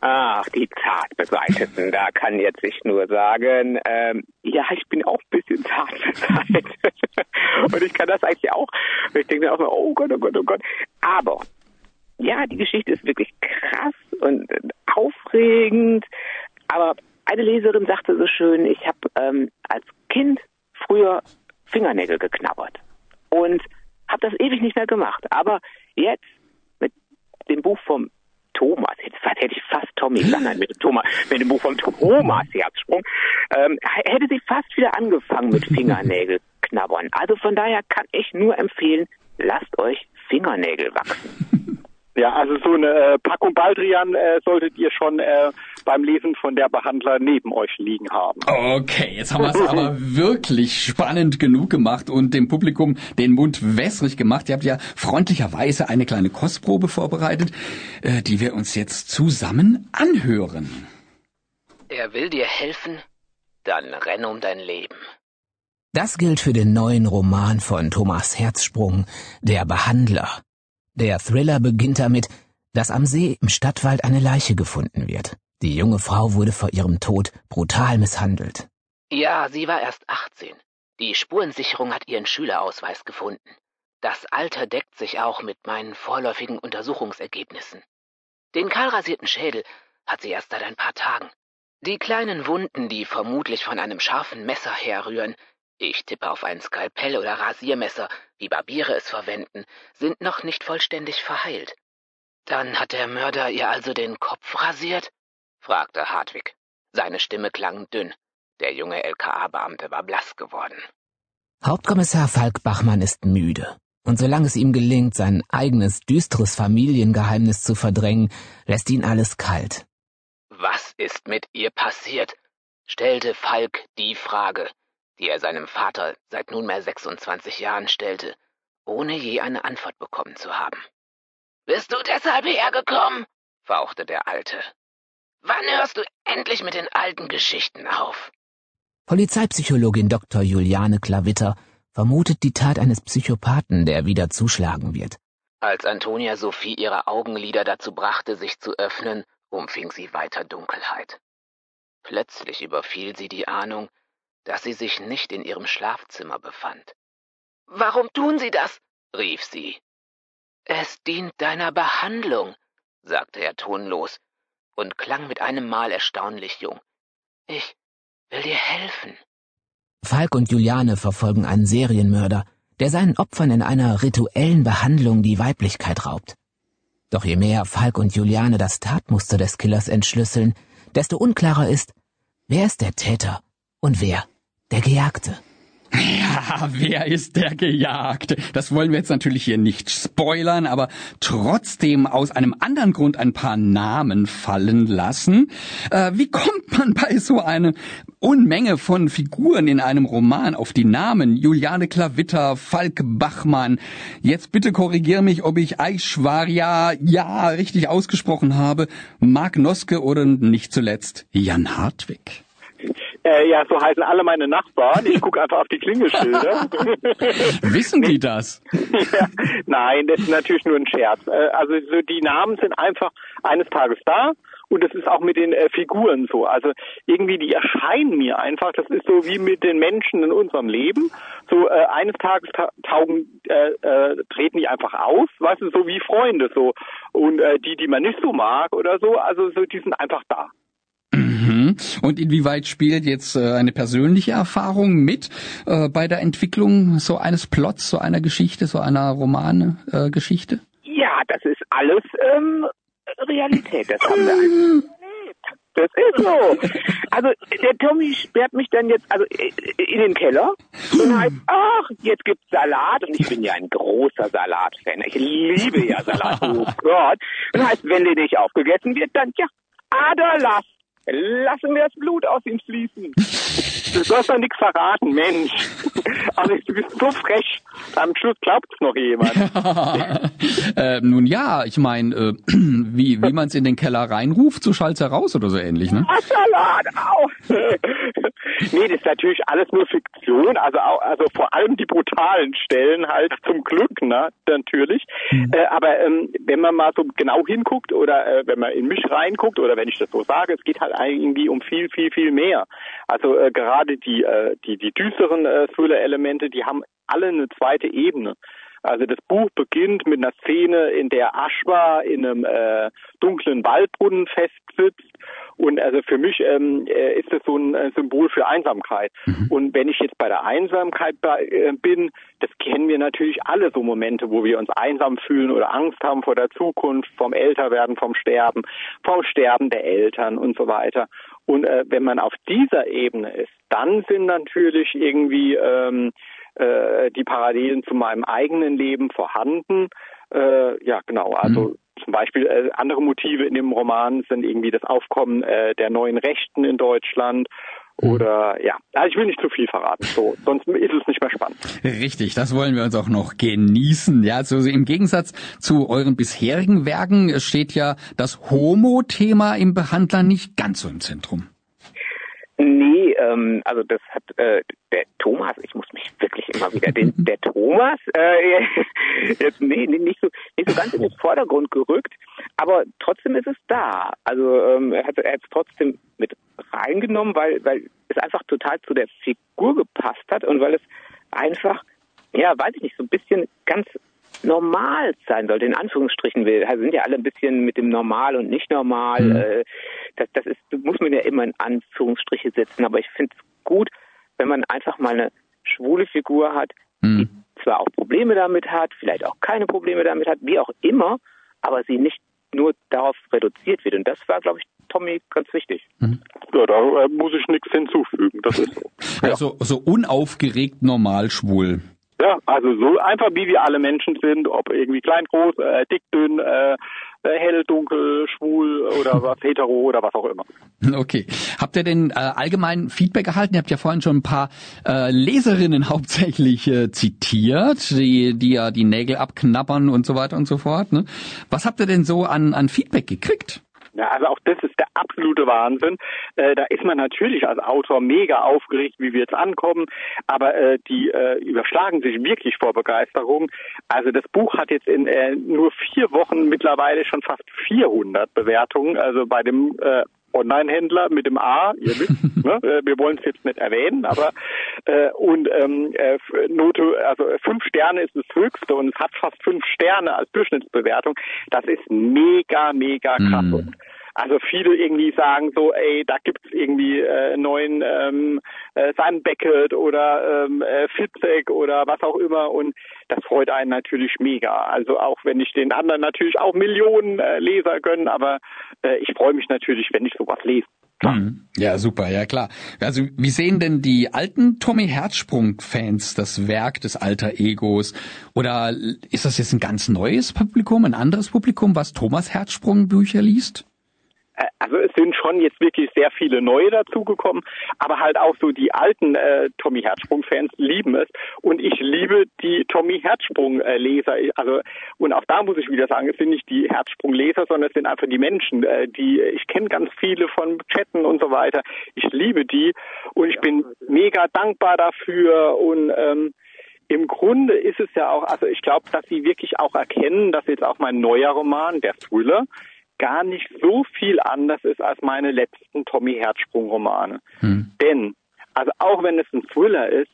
Ach, die zart beseiteten, da kann jetzt ich nur sagen, ähm, ja, ich bin auch ein bisschen zart beseitet. Und ich kann das eigentlich auch. Ich denke dann auch mal, oh Gott, oh Gott, oh Gott. Aber, ja, die Geschichte ist wirklich krass und aufregend. Aber eine Leserin sagte so schön, ich habe ähm, als Kind früher Fingernägel geknabbert. Und habe das ewig nicht mehr gemacht. Aber jetzt mit dem Buch vom Thomas, jetzt hätte ich fast Tommy nein, mit dem Thomas, mit dem Buch vom Thomas Herzsprung, ähm, hätte sie fast wieder angefangen mit Fingernägel knabbern. Also von daher kann ich nur empfehlen, lasst euch Fingernägel wachsen. Ja, also so eine äh, Packung Baldrian äh, solltet ihr schon äh, beim Lesen von der Behandler neben euch liegen haben. Okay, jetzt haben wir es aber wirklich spannend genug gemacht und dem Publikum den Mund wässrig gemacht. Ihr habt ja freundlicherweise eine kleine Kostprobe vorbereitet, äh, die wir uns jetzt zusammen anhören. Er will dir helfen? Dann renn um dein Leben. Das gilt für den neuen Roman von Thomas Herzsprung, Der Behandler. Der Thriller beginnt damit, dass am See im Stadtwald eine Leiche gefunden wird. Die junge Frau wurde vor ihrem Tod brutal misshandelt. Ja, sie war erst 18. Die Spurensicherung hat ihren Schülerausweis gefunden. Das Alter deckt sich auch mit meinen vorläufigen Untersuchungsergebnissen. Den kahlrasierten Schädel hat sie erst seit ein paar Tagen. Die kleinen Wunden, die vermutlich von einem scharfen Messer herrühren, ich tippe auf ein Skalpell oder Rasiermesser, wie Barbiere es verwenden, sind noch nicht vollständig verheilt. Dann hat der Mörder ihr also den Kopf rasiert? fragte Hartwig. Seine Stimme klang dünn. Der junge LKA-Beamte war blass geworden. Hauptkommissar Falk Bachmann ist müde. Und solange es ihm gelingt, sein eigenes düsteres Familiengeheimnis zu verdrängen, lässt ihn alles kalt. Was ist mit ihr passiert? stellte Falk die Frage, die er seinem Vater seit nunmehr 26 Jahren stellte, ohne je eine Antwort bekommen zu haben. Bist du deshalb hergekommen? fauchte der Alte. Wann hörst du endlich mit den alten Geschichten auf? Polizeipsychologin Dr. Juliane Klavitter vermutet die Tat eines Psychopathen, der wieder zuschlagen wird. Als Antonia Sophie ihre Augenlider dazu brachte, sich zu öffnen, umfing sie weiter Dunkelheit. Plötzlich überfiel sie die Ahnung, dass sie sich nicht in ihrem Schlafzimmer befand. Warum tun Sie das? rief sie. Es dient deiner Behandlung, sagte er tonlos und klang mit einem Mal erstaunlich jung. Ich will dir helfen. Falk und Juliane verfolgen einen Serienmörder, der seinen Opfern in einer rituellen Behandlung die Weiblichkeit raubt. Doch je mehr Falk und Juliane das Tatmuster des Killers entschlüsseln, desto unklarer ist, wer ist der Täter und wer der Gejagte. Ja, wer ist der Gejagte? Das wollen wir jetzt natürlich hier nicht spoilern, aber trotzdem aus einem anderen Grund ein paar Namen fallen lassen. Äh, wie kommt man bei so einer Unmenge von Figuren in einem Roman auf die Namen? Juliane Klavitter, Falk Bachmann. Jetzt bitte korrigier mich, ob ich Aishwarya ja richtig ausgesprochen habe. Mark Noske oder nicht zuletzt Jan Hartwig. Äh, ja, so heißen alle meine Nachbarn. Ich gucke einfach auf die Klingelschilder. Wissen die das? ja, nein, das ist natürlich nur ein Scherz. Äh, also so die Namen sind einfach eines Tages da. Und das ist auch mit den äh, Figuren so. Also irgendwie, die erscheinen mir einfach. Das ist so wie mit den Menschen in unserem Leben. So äh, eines Tages ta taugen, äh, äh, treten die einfach aus, weißt du, so wie Freunde so. Und äh, die, die man nicht so mag oder so, also so, die sind einfach da. Und inwieweit spielt jetzt äh, eine persönliche Erfahrung mit äh, bei der Entwicklung so eines Plots, so einer Geschichte, so einer Romangeschichte? Äh, ja, das ist alles ähm, Realität. Das haben wir erlebt. Das ist so. Also der Tommy sperrt mich dann jetzt also in den Keller und heißt, ach, jetzt gibt's Salat und ich bin ja ein großer Salatfan. Ich liebe ja Salat. Oh Gott. Und heißt, wenn der nicht aufgegessen wird, dann ja, Aderlass. Lassen wir das Blut aus ihm fließen. Du sollst doch nichts verraten, Mensch. Also du bist so frech. Am Schluss glaubt's noch jemand. äh, nun ja, ich meine, äh, wie, wie man es in den Keller reinruft, so schallt's heraus oder so ähnlich, ne? Ach, Salat, au! nee, das ist natürlich alles nur Fiktion, also auch, also vor allem die brutalen Stellen halt zum Glück, ne, natürlich. Mhm. Äh, aber ähm, wenn man mal so genau hinguckt oder äh, wenn man in mich reinguckt oder wenn ich das so sage, es geht halt irgendwie um viel, viel, viel mehr. Also äh, gerade die, äh, die, die düsteren äh, Thriller-Elemente, die haben alle eine zweite Ebene. Also das Buch beginnt mit einer Szene, in der Ashwa in einem äh, dunklen Waldbrunnen festsitzt. Und also für mich ähm, äh, ist das so ein äh, Symbol für Einsamkeit. Mhm. Und wenn ich jetzt bei der Einsamkeit äh, bin, das kennen wir natürlich alle so Momente, wo wir uns einsam fühlen oder Angst haben vor der Zukunft, vom Älterwerden, vom Sterben, vom Sterben der Eltern und so weiter. Und äh, wenn man auf dieser Ebene ist, dann sind natürlich irgendwie ähm, äh, die Parallelen zu meinem eigenen Leben vorhanden. Äh, ja, genau. Also mhm. zum Beispiel äh, andere Motive in dem Roman sind irgendwie das Aufkommen äh, der neuen Rechten in Deutschland. Oder ja, also ich will nicht zu viel verraten, so, sonst ist es nicht mehr spannend. Richtig, das wollen wir uns auch noch genießen. Ja, also im Gegensatz zu euren bisherigen Werken steht ja das Homo-Thema im Behandler nicht ganz so im Zentrum. Nee, ähm, also das hat äh, der Thomas, ich muss mich wirklich immer wieder, den, der Thomas, äh, jetzt nee, nicht so nicht so ganz in den Vordergrund gerückt, aber trotzdem ist es da. Also ähm, er hat er hat es trotzdem mit reingenommen, weil weil es einfach total zu der Figur gepasst hat und weil es einfach, ja, weiß ich nicht, so ein bisschen ganz normal sein sollte, in Anführungsstrichen. Wir sind ja alle ein bisschen mit dem Normal und nicht normal. Mhm. Äh, das, das ist, muss man ja immer in Anführungsstriche setzen. Aber ich finde es gut, wenn man einfach mal eine schwule Figur hat, mhm. die zwar auch Probleme damit hat, vielleicht auch keine Probleme damit hat, wie auch immer, aber sie nicht nur darauf reduziert wird. Und das war, glaube ich, Tommy ganz wichtig. Mhm. Ja, da äh, muss ich nichts hinzufügen. Das ist so. Also so unaufgeregt normal schwul. Ja, also so einfach wie wir alle Menschen sind, ob irgendwie klein, groß, äh, dick, dünn, äh, äh hell, dunkel, schwul oder was, hetero oder was auch immer. Okay. Habt ihr denn äh, allgemein Feedback erhalten? Ihr habt ja vorhin schon ein paar äh, Leserinnen hauptsächlich äh, zitiert, die, die ja die Nägel abknabbern und so weiter und so fort. Ne? Was habt ihr denn so an, an Feedback gekriegt? Also auch das ist der absolute Wahnsinn. Äh, da ist man natürlich als Autor mega aufgeregt, wie wir jetzt ankommen, aber äh, die äh, überschlagen sich wirklich vor Begeisterung. Also das Buch hat jetzt in äh, nur vier Wochen mittlerweile schon fast 400 Bewertungen, also bei dem äh, Online-Händler mit dem A, ihr wisst, ne? Äh, wir wollen es jetzt nicht erwähnen, aber äh, und ähm, äh, Note, also fünf Sterne ist das höchste und es hat fast fünf Sterne als Durchschnittsbewertung. Das ist mega, mega krass. Mm. Also viele irgendwie sagen so, ey, da gibt's irgendwie äh, neuen ähm, äh, Beckett oder ähm, äh, Fitzek oder was auch immer und das freut einen natürlich mega. Also auch wenn ich den anderen natürlich auch Millionen äh, Leser gönnen, aber äh, ich freue mich natürlich, wenn ich sowas lese. Mhm. Ja, super, ja klar. Also wie sehen denn die alten Tommy Herzsprung-Fans das Werk des alter Egos? Oder ist das jetzt ein ganz neues Publikum, ein anderes Publikum, was Thomas Herzsprung-Bücher liest? Äh, also es sind schon jetzt wirklich sehr viele neue dazugekommen, aber halt auch so die alten äh, Tommy Herzsprung-Fans lieben es und ich liebe die Tommy Herzsprung-Leser. Also und auch da muss ich wieder sagen, es sind nicht die Herzsprung-Leser, sondern es sind einfach die Menschen, äh, die ich kenne ganz viele von Chatten und so weiter. Ich liebe die und ich bin mega dankbar dafür und ähm, im Grunde ist es ja auch, also ich glaube, dass sie wirklich auch erkennen, dass jetzt auch mein neuer Roman, der Thriller, gar nicht so viel anders ist als meine letzten Tommy Herzsprung Romane. Hm. Denn, also auch wenn es ein Thriller ist,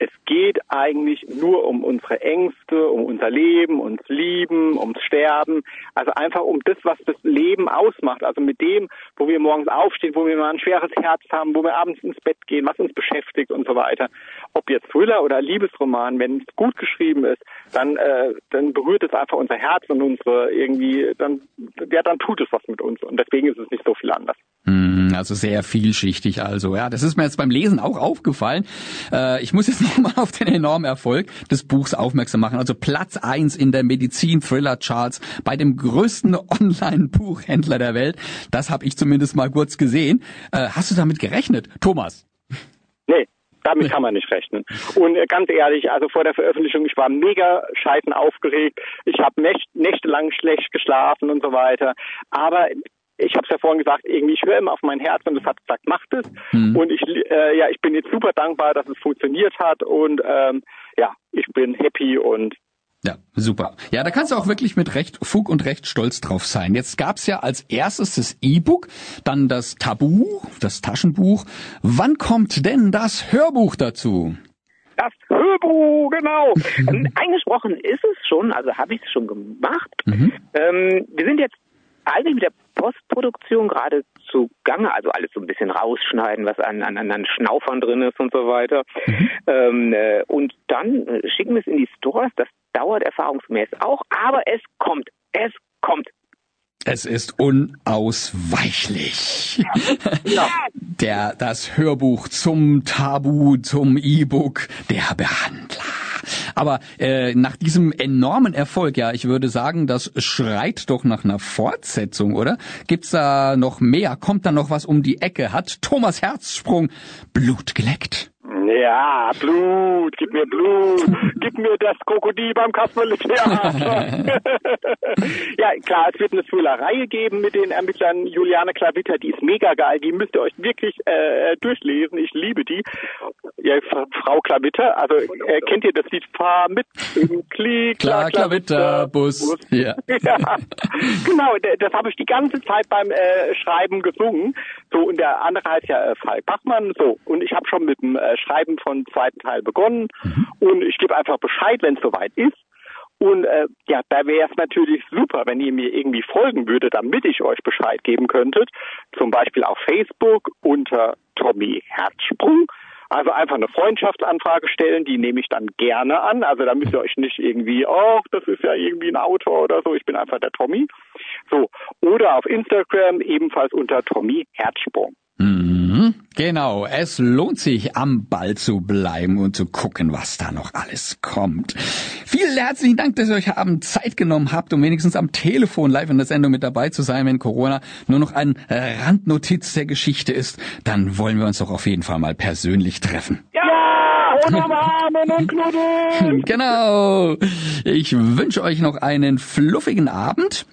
es geht eigentlich nur um unsere Ängste, um unser Leben, ums Lieben, ums Sterben. Also einfach um das, was das Leben ausmacht. Also mit dem, wo wir morgens aufstehen, wo wir mal ein schweres Herz haben, wo wir abends ins Bett gehen, was uns beschäftigt und so weiter. Ob jetzt Thriller oder Liebesroman, wenn es gut geschrieben ist, dann, äh, dann berührt es einfach unser Herz und unsere irgendwie, dann, ja, dann tut es was mit uns. Und deswegen ist es nicht so viel anders. Hm, Also sehr vielschichtig also. Ja, das ist mir jetzt beim Lesen auch aufgefallen. Äh, ich muss jetzt nochmal auf den enormen Erfolg des Buchs aufmerksam machen. Also Platz eins in der Medizin-Thriller-Charts bei dem größten Online-Buchhändler der Welt. Das habe ich zumindest mal kurz gesehen. Äh, hast du damit gerechnet, Thomas? Nee, damit kann man nicht rechnen. Und äh, ganz ehrlich, also vor der Veröffentlichung, ich war mega scheiden aufgeregt. Ich habe nächt, nächtelang schlecht geschlafen und so weiter. Aber ich habe es ja vorhin gesagt, irgendwie ich höre immer auf mein Herz und es hat gesagt, macht es. Mhm. Und ich äh, ja, ich bin jetzt super dankbar, dass es funktioniert hat und ähm, ja, ich bin happy und Ja, super. Ja, da kannst du auch wirklich mit Recht Fug und Recht stolz drauf sein. Jetzt gab's ja als erstes das E-Book, dann das Tabu, das Taschenbuch. Wann kommt denn das Hörbuch dazu? Das Hörbuch, genau. Ähm, Eingesprochen ist es schon, also habe ich es schon gemacht. Mhm. Ähm, wir sind jetzt eigentlich mit der Postproduktion gerade zu Gange, also alles so ein bisschen rausschneiden, was an, an, an Schnaufern drin ist und so weiter. Ähm, äh, und dann schicken wir es in die Stores. Das dauert erfahrungsgemäß auch, aber es kommt. Es kommt. Es ist unausweichlich. Der, das Hörbuch zum Tabu, zum E-Book, der Behandler. Aber äh, nach diesem enormen Erfolg, ja, ich würde sagen, das schreit doch nach einer Fortsetzung, oder? Gibt's da noch mehr? Kommt da noch was um die Ecke? Hat Thomas Herzsprung Blut geleckt? Ja, Blut, gib mir Blut, gib mir das Krokodil beim Kasperle-Theater. ja, klar, es wird eine Thriller-Reihe geben mit den Ermittlern Juliane Klavitter, die ist mega geil, die müsst ihr euch wirklich äh, durchlesen, ich liebe die. Ja, Frau Klavitter, also äh, kennt ihr das Lied Fahr mit im Kli, Klar, Klavitterbus. Ja. ja, genau, das habe ich die ganze Zeit beim äh, Schreiben gesungen. So, und der andere heißt ja äh, Falk Bachmann. So, und ich habe schon mit dem äh, Schreiben von zweiten Teil begonnen. Und ich gebe einfach Bescheid, wenn es soweit ist. Und äh, ja, da wäre es natürlich super, wenn ihr mir irgendwie folgen würdet, damit ich euch Bescheid geben könntet. Zum Beispiel auf Facebook unter Tommy Herzsprung. Also einfach eine Freundschaftsanfrage stellen, die nehme ich dann gerne an. Also da müsst ihr euch nicht irgendwie, oh, das ist ja irgendwie ein Autor oder so, ich bin einfach der Tommy. So. Oder auf Instagram ebenfalls unter Tommy Herzsprung. Mhm, genau, es lohnt sich, am Ball zu bleiben und zu gucken, was da noch alles kommt. Vielen herzlichen Dank, dass ihr euch heute Abend Zeit genommen habt, um wenigstens am Telefon live in der Sendung mit dabei zu sein. Wenn Corona nur noch ein Randnotiz der Geschichte ist, dann wollen wir uns doch auf jeden Fall mal persönlich treffen. Ja, und umarmen und knuddeln. Genau. Ich wünsche euch noch einen fluffigen Abend.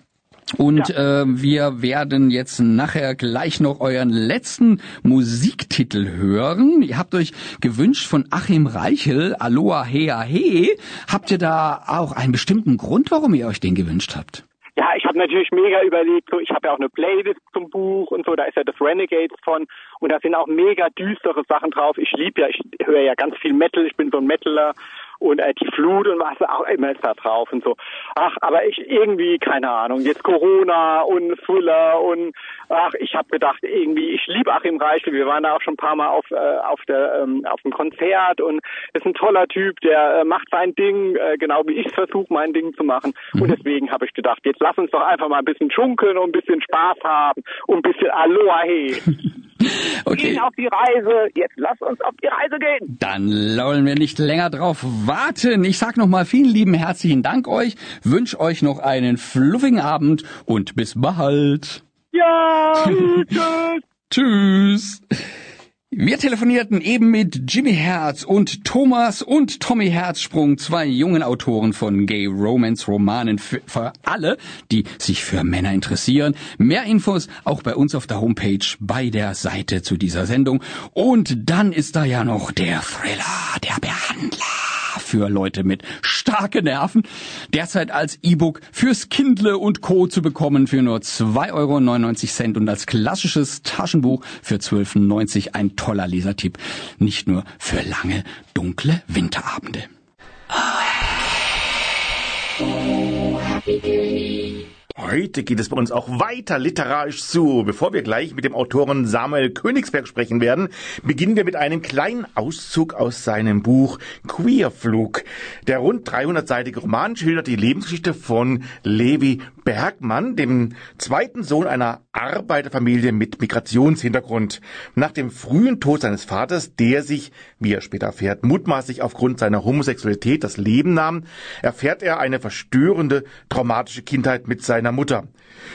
Und äh, wir werden jetzt nachher gleich noch euren letzten Musiktitel hören. Ihr habt euch gewünscht von Achim Reichel, Aloha Hea He. Habt ihr da auch einen bestimmten Grund, warum ihr euch den gewünscht habt? ja, ich habe natürlich mega überlegt, so ich habe ja auch eine Playlist zum Buch und so, da ist ja das Renegades von und da sind auch mega düstere Sachen drauf. Ich liebe ja, ich höre ja ganz viel Metal, ich bin so ein Metaler und äh, die Flut und was auch immer ist da drauf und so. Ach, aber ich irgendwie, keine Ahnung, jetzt Corona und Thriller und ach, ich habe gedacht, irgendwie, ich liebe Achim Reichel, wir waren da auch schon ein paar Mal auf, äh, auf, der, ähm, auf dem Konzert und ist ein toller Typ, der äh, macht sein Ding, äh, genau wie ich versuche, mein Ding zu machen. Mhm. Und deswegen habe ich gedacht, jetzt lass uns doch einfach mal ein bisschen schunkeln und ein bisschen Spaß haben und ein bisschen Aloha hey. Okay. Gehen auf die Reise. Jetzt lass uns auf die Reise gehen. Dann wollen wir nicht länger drauf warten. Ich sag nochmal vielen lieben herzlichen Dank euch, wünsche euch noch einen fluffigen Abend und bis bald. Ja, tschüss. Tschüss. Wir telefonierten eben mit Jimmy Herz und Thomas und Tommy Herzsprung, zwei jungen Autoren von Gay Romance Romanen für, für, alle, die sich für Männer interessieren. Mehr Infos auch bei uns auf der Homepage bei der Seite zu dieser Sendung. Und dann ist da ja noch der Thriller, der Behandler für Leute mit starke Nerven. Derzeit als E-Book fürs Kindle und Co. zu bekommen für nur 2,99 Euro und als klassisches Taschenbuch für 12,90 ein toller Lesertipp. Nicht nur für lange, dunkle Winterabende. Oh, happy Heute geht es bei uns auch weiter literarisch zu. Bevor wir gleich mit dem Autoren Samuel Königsberg sprechen werden, beginnen wir mit einem kleinen Auszug aus seinem Buch Queerflug. Der rund 300-seitige Roman schildert die Lebensgeschichte von Levi Bergmann, dem zweiten Sohn einer Arbeiterfamilie mit Migrationshintergrund. Nach dem frühen Tod seines Vaters, der sich, wie er später erfährt, mutmaßlich aufgrund seiner Homosexualität das Leben nahm, erfährt er eine verstörende, traumatische Kindheit mit seiner Mutter.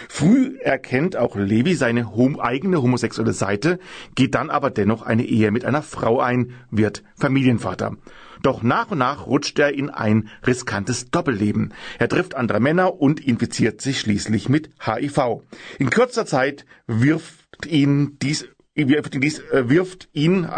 Früh erkennt auch Levi seine hom eigene homosexuelle Seite, geht dann aber dennoch eine Ehe mit einer Frau ein, wird Familienvater. Doch nach und nach rutscht er in ein riskantes Doppelleben. Er trifft andere Männer und infiziert sich schließlich mit HIV. In kurzer Zeit wirft ihn dies wirft ihn, äh, wirft ihn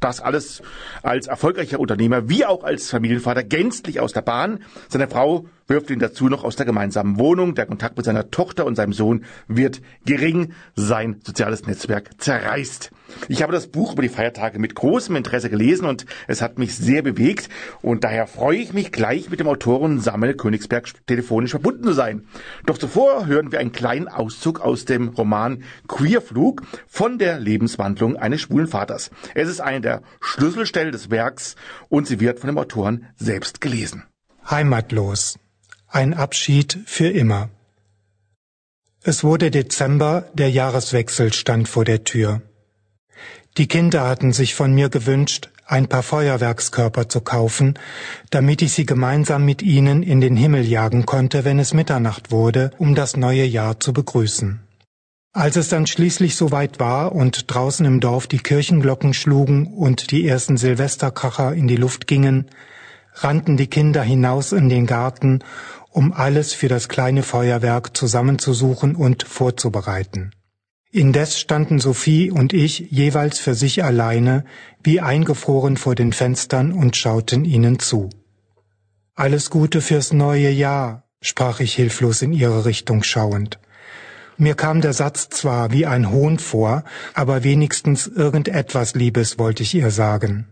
das alles als erfolgreicher Unternehmer wie auch als Familienvater gänzlich aus der Bahn. Seine Frau wirft ihn dazu noch aus der gemeinsamen Wohnung. Der Kontakt mit seiner Tochter und seinem Sohn wird gering. Sein soziales Netzwerk zerreißt. Ich habe das Buch über die Feiertage mit großem Interesse gelesen und es hat mich sehr bewegt. Und daher freue ich mich gleich mit dem Autoren Samuel Königsberg telefonisch verbunden zu sein. Doch zuvor hören wir einen kleinen Auszug aus dem Roman Queerflug von der Lebenswandlung eines schwulen Vaters. Es ist eine der Schlüsselstellen des Werks und sie wird von dem Autoren selbst gelesen. Heimatlos. Ein Abschied für immer. Es wurde Dezember, der Jahreswechsel stand vor der Tür. Die Kinder hatten sich von mir gewünscht, ein paar Feuerwerkskörper zu kaufen, damit ich sie gemeinsam mit ihnen in den Himmel jagen konnte, wenn es Mitternacht wurde, um das neue Jahr zu begrüßen. Als es dann schließlich soweit war und draußen im Dorf die Kirchenglocken schlugen und die ersten Silvesterkracher in die Luft gingen, rannten die Kinder hinaus in den Garten um alles für das kleine Feuerwerk zusammenzusuchen und vorzubereiten. Indes standen Sophie und ich jeweils für sich alleine, wie eingefroren vor den Fenstern und schauten ihnen zu. Alles Gute fürs neue Jahr, sprach ich hilflos in ihre Richtung schauend. Mir kam der Satz zwar wie ein Hohn vor, aber wenigstens irgendetwas Liebes wollte ich ihr sagen.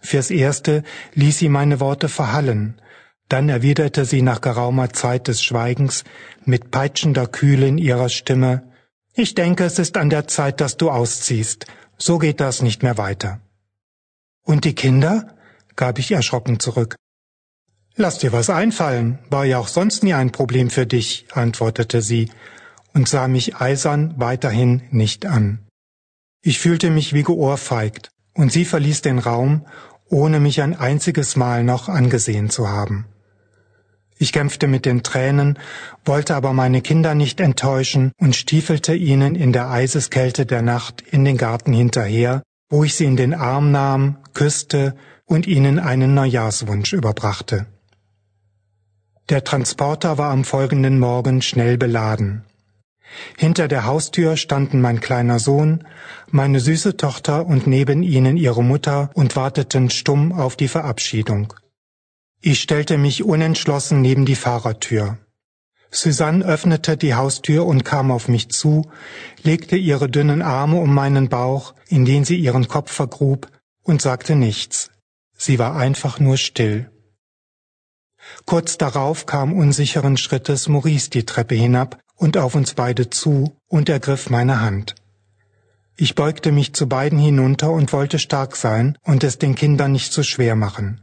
Fürs Erste ließ sie meine Worte verhallen, dann erwiderte sie nach geraumer Zeit des Schweigens mit peitschender Kühle in ihrer Stimme Ich denke, es ist an der Zeit, dass du ausziehst. So geht das nicht mehr weiter. Und die Kinder? gab ich erschrocken zurück. Lass dir was einfallen, war ja auch sonst nie ein Problem für dich, antwortete sie und sah mich eisern weiterhin nicht an. Ich fühlte mich wie geohrfeigt, und sie verließ den Raum, ohne mich ein einziges Mal noch angesehen zu haben. Ich kämpfte mit den Tränen, wollte aber meine Kinder nicht enttäuschen und stiefelte ihnen in der Eiseskälte der Nacht in den Garten hinterher, wo ich sie in den Arm nahm, küsste und ihnen einen Neujahrswunsch überbrachte. Der Transporter war am folgenden Morgen schnell beladen. Hinter der Haustür standen mein kleiner Sohn, meine süße Tochter und neben ihnen ihre Mutter und warteten stumm auf die Verabschiedung. Ich stellte mich unentschlossen neben die Fahrertür. Suzanne öffnete die Haustür und kam auf mich zu, legte ihre dünnen Arme um meinen Bauch, in den sie ihren Kopf vergrub, und sagte nichts. Sie war einfach nur still. Kurz darauf kam unsicheren Schrittes Maurice die Treppe hinab und auf uns beide zu und ergriff meine Hand. Ich beugte mich zu beiden hinunter und wollte stark sein und es den Kindern nicht zu schwer machen.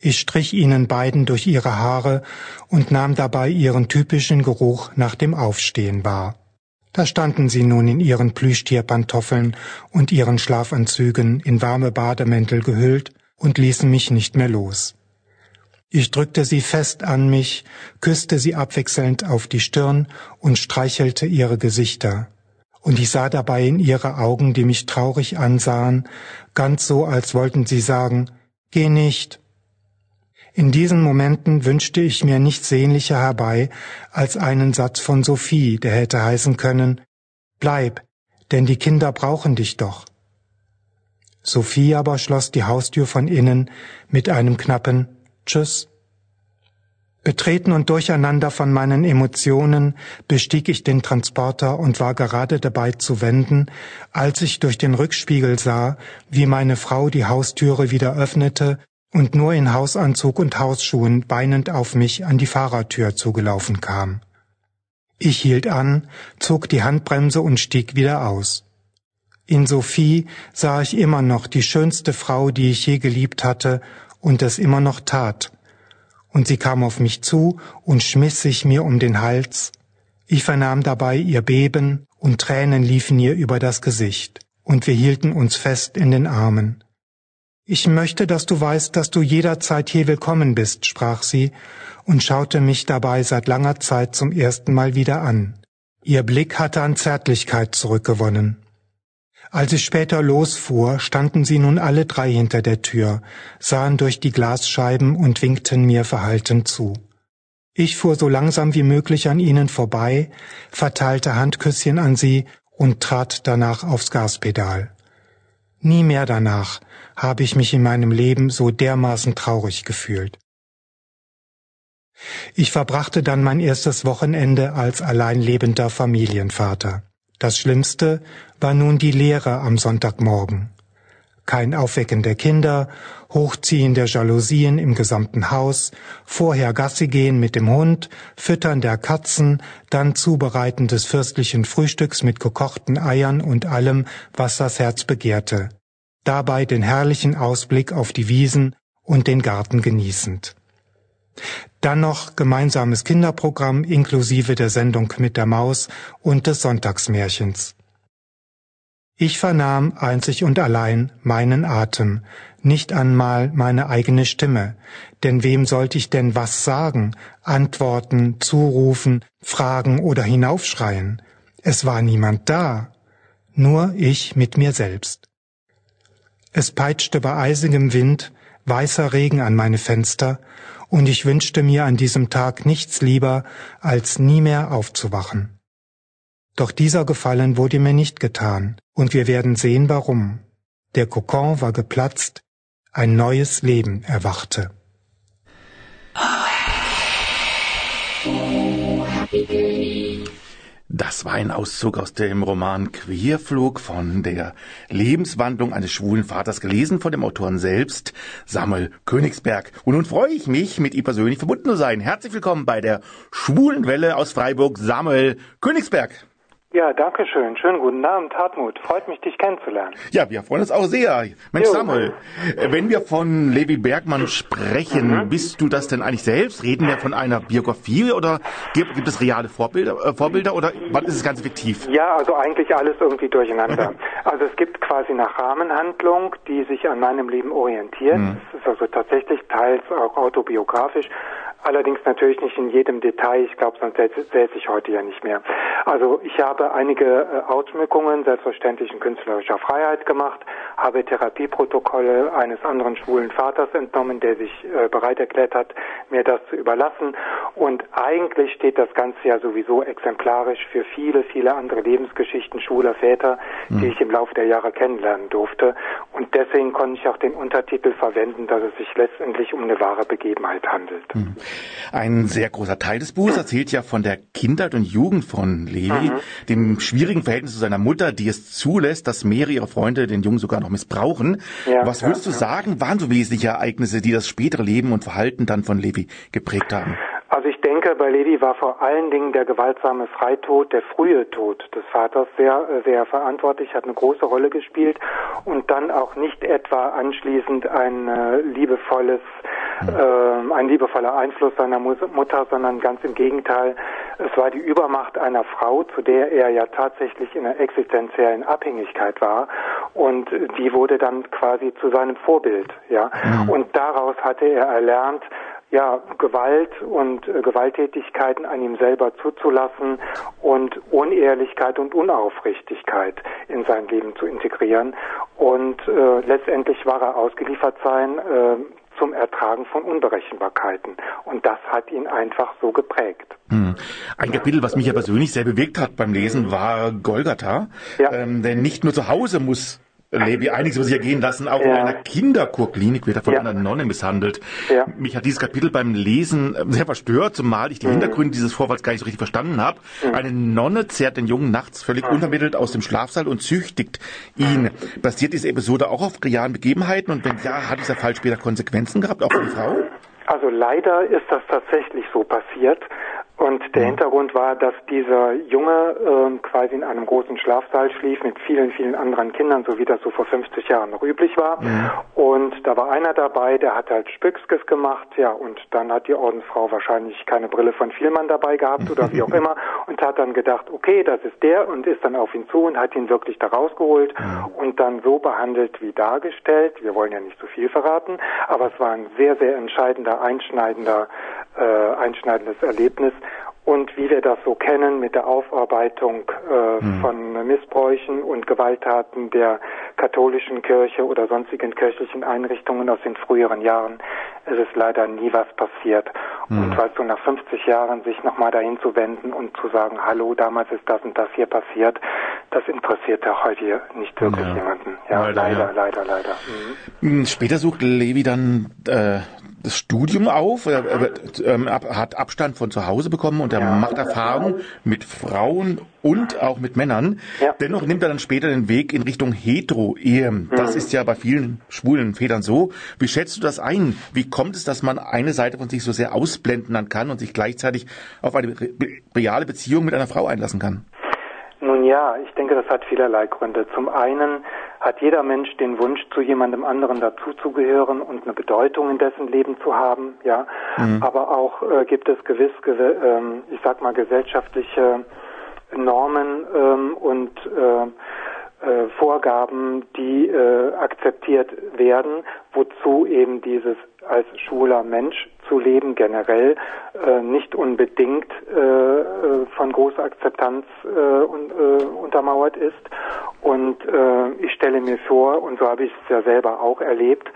Ich strich ihnen beiden durch ihre Haare und nahm dabei ihren typischen Geruch nach dem Aufstehen wahr. Da standen sie nun in ihren Plüschtierpantoffeln und ihren Schlafanzügen in warme Bademäntel gehüllt und ließen mich nicht mehr los. Ich drückte sie fest an mich, küsste sie abwechselnd auf die Stirn und streichelte ihre Gesichter. Und ich sah dabei in ihre Augen, die mich traurig ansahen, ganz so, als wollten sie sagen, Geh nicht, in diesen Momenten wünschte ich mir nichts sehnlicher herbei als einen Satz von Sophie, der hätte heißen können Bleib, denn die Kinder brauchen dich doch. Sophie aber schloss die Haustür von innen mit einem knappen Tschüss. Betreten und durcheinander von meinen Emotionen bestieg ich den Transporter und war gerade dabei zu wenden, als ich durch den Rückspiegel sah, wie meine Frau die Haustüre wieder öffnete und nur in Hausanzug und Hausschuhen weinend auf mich an die Fahrertür zugelaufen kam. Ich hielt an, zog die Handbremse und stieg wieder aus. In Sophie sah ich immer noch die schönste Frau, die ich je geliebt hatte und es immer noch tat. Und sie kam auf mich zu und schmiss sich mir um den Hals. Ich vernahm dabei ihr Beben und Tränen liefen ihr über das Gesicht und wir hielten uns fest in den Armen. Ich möchte, dass du weißt, dass du jederzeit hier willkommen bist, sprach sie und schaute mich dabei seit langer Zeit zum ersten Mal wieder an. Ihr Blick hatte an Zärtlichkeit zurückgewonnen. Als ich später losfuhr, standen sie nun alle drei hinter der Tür, sahen durch die Glasscheiben und winkten mir verhalten zu. Ich fuhr so langsam wie möglich an ihnen vorbei, verteilte Handküsschen an sie und trat danach aufs Gaspedal. Nie mehr danach habe ich mich in meinem Leben so dermaßen traurig gefühlt. Ich verbrachte dann mein erstes Wochenende als allein lebender Familienvater. Das Schlimmste war nun die Lehre am Sonntagmorgen. Kein Aufwecken der Kinder, Hochziehen der Jalousien im gesamten Haus, vorher Gassi gehen mit dem Hund, Füttern der Katzen, dann Zubereiten des fürstlichen Frühstücks mit gekochten Eiern und allem, was das Herz begehrte dabei den herrlichen Ausblick auf die Wiesen und den Garten genießend. Dann noch gemeinsames Kinderprogramm inklusive der Sendung mit der Maus und des Sonntagsmärchens. Ich vernahm einzig und allein meinen Atem, nicht einmal meine eigene Stimme, denn wem sollte ich denn was sagen, antworten, zurufen, fragen oder hinaufschreien? Es war niemand da, nur ich mit mir selbst. Es peitschte bei eisigem Wind weißer Regen an meine Fenster, und ich wünschte mir an diesem Tag nichts lieber, als nie mehr aufzuwachen. Doch dieser Gefallen wurde mir nicht getan, und wir werden sehen warum. Der Kokon war geplatzt, ein neues Leben erwachte. Oh, happy das war ein Auszug aus dem Roman Queerflug von der Lebenswandlung eines schwulen Vaters, gelesen von dem Autoren selbst, Samuel Königsberg. Und nun freue ich mich, mit ihm persönlich verbunden zu sein. Herzlich willkommen bei der Schwulen Welle aus Freiburg, Samuel Königsberg. Ja, danke schön. Schönen guten Abend, Hartmut. Freut mich, dich kennenzulernen. Ja, wir freuen uns auch sehr. Mensch, jo. Samuel, äh, wenn wir von Levi Bergmann sprechen, mhm. bist du das denn eigentlich selbst? Reden wir von einer Biografie oder gibt, gibt es reale Vorbilder, äh, Vorbilder oder wann ist es ganz fiktiv? Ja, also eigentlich alles irgendwie durcheinander. also es gibt quasi eine Rahmenhandlung, die sich an meinem Leben orientiert. Mhm. Es ist also tatsächlich teils auch autobiografisch, Allerdings natürlich nicht in jedem Detail. Ich glaube, sonst säße ich heute ja nicht mehr. Also ich habe einige äh, Ausschmückungen selbstverständlich in künstlerischer Freiheit gemacht, habe Therapieprotokolle eines anderen schwulen Vaters entnommen, der sich äh, bereit erklärt hat, mir das zu überlassen Und eigentlich steht das Ganze ja sowieso exemplarisch für viele, viele andere Lebensgeschichten schwuler Väter, die ich im Laufe der Jahre kennenlernen durfte. Und deswegen konnte ich auch den Untertitel verwenden, dass es sich letztendlich um eine wahre Begebenheit handelt. Ein sehr großer Teil des Buches erzählt ja von der Kindheit und Jugend von Levi, dem schwierigen Verhältnis zu seiner Mutter, die es zulässt, dass mehrere ihrer Freunde den Jungen sogar noch missbrauchen. Ja, Was ja, würdest du ja. sagen, waren so wesentliche Ereignisse, die das spätere Leben und Verhalten dann von Levi geprägt haben? Also ich denke, bei Levi war vor allen Dingen der gewaltsame Freitod, der frühe Tod des Vaters sehr, äh, sehr verantwortlich, hat eine große Rolle gespielt und dann auch nicht etwa anschließend ein äh, liebevolles, äh, ein liebevoller Einfluss seiner Mutter, sondern ganz im Gegenteil. Es war die Übermacht einer Frau, zu der er ja tatsächlich in einer existenziellen Abhängigkeit war und die wurde dann quasi zu seinem Vorbild, ja. Und daraus hatte er erlernt, ja, Gewalt und äh, Gewalttätigkeiten an ihm selber zuzulassen und Unehrlichkeit und Unaufrichtigkeit in sein Leben zu integrieren. Und äh, letztendlich war er ausgeliefert sein äh, zum Ertragen von Unberechenbarkeiten. Und das hat ihn einfach so geprägt. Hm. Ein Kapitel, was mich ja persönlich sehr bewegt hat beim Lesen, war Golgatha. Ja. Ähm, denn nicht nur zu Hause muss Levi einiges über sich ergehen lassen, auch in Ja. einer Kinderkurklinik wird er von Ja. einer Nonne misshandelt. Ja. Mich hat dieses Kapitel beim Lesen äh, sehr verstört, zumal ich die Hintergründe dieses Vorfalls gar nicht so richtig verstanden habe. Eine Nonne zerrt den Jungen nachts völlig unvermittelt aus dem Schlafsaal und züchtigt ihn. Basiert diese Episode auch auf realen Begebenheiten? Und wenn ja, hat dieser Fall später Konsequenzen gehabt, auch für die Frau? Also leider ist das tatsächlich so passiert. Und der Hintergrund war, dass dieser Junge ähm, quasi in einem großen Schlafsaal schlief mit vielen, vielen anderen Kindern, so wie das so vor 50 Jahren noch üblich war. Und da war einer dabei, der hat halt Spückskes gemacht, ja, und dann hat die Ordensfrau wahrscheinlich keine Brille von Vielmann dabei gehabt oder wie auch immer und hat dann gedacht, okay, das ist der und ist dann auf ihn zu und hat ihn wirklich da rausgeholt und dann so behandelt wie dargestellt. Wir wollen ja nicht zu viel verraten, aber es war ein sehr, sehr entscheidender, einschneidender, äh, einschneidendes Erlebnis. Und wie wir das so kennen mit der Aufarbeitung äh, von Missbräuchen und Gewalttaten der katholischen Kirche oder sonstigen kirchlichen Einrichtungen aus den früheren Jahren, es ist leider nie was passiert. Und weil so nach 50 Jahren sich nochmal dahin zu wenden und zu sagen, hallo, damals ist das und das hier passiert, das interessiert ja heute nicht wirklich Ja. jemanden. Ja, Leider, leider, ja. leider, leider. Mhm. Hm, Später sucht Levi dann äh, das Studium auf, er, er ab, hat Abstand von zu Hause bekommen und er Ja. macht Erfahrung mit Frauen und auch mit Männern. Ja. Dennoch nimmt er dann später den Weg in Richtung Hetero-Ehe. Das ist ja bei vielen schwulen Vätern so. Wie schätzt du das ein? Wie kommt es, dass man eine Seite von sich so sehr ausblenden kann und sich gleichzeitig auf eine re reale Beziehung mit einer Frau einlassen kann? Nun ja, ich denke, das hat vielerlei Gründe. Zum einen hat jeder Mensch den Wunsch, zu jemandem anderen dazuzugehören und eine Bedeutung in dessen Leben zu haben, ja. Aber auch äh, gibt es gewiss, gewi- ähm, ich sag mal, gesellschaftliche Normen ähm, und äh, äh, Vorgaben, die äh, akzeptiert werden, wozu eben dieses als schwuler Mensch zu leben generell äh, nicht unbedingt äh, äh, von großer Akzeptanz äh, un, äh, untermauert ist. Und äh, ich stelle mir vor, und so habe ich es ja selber auch erlebt,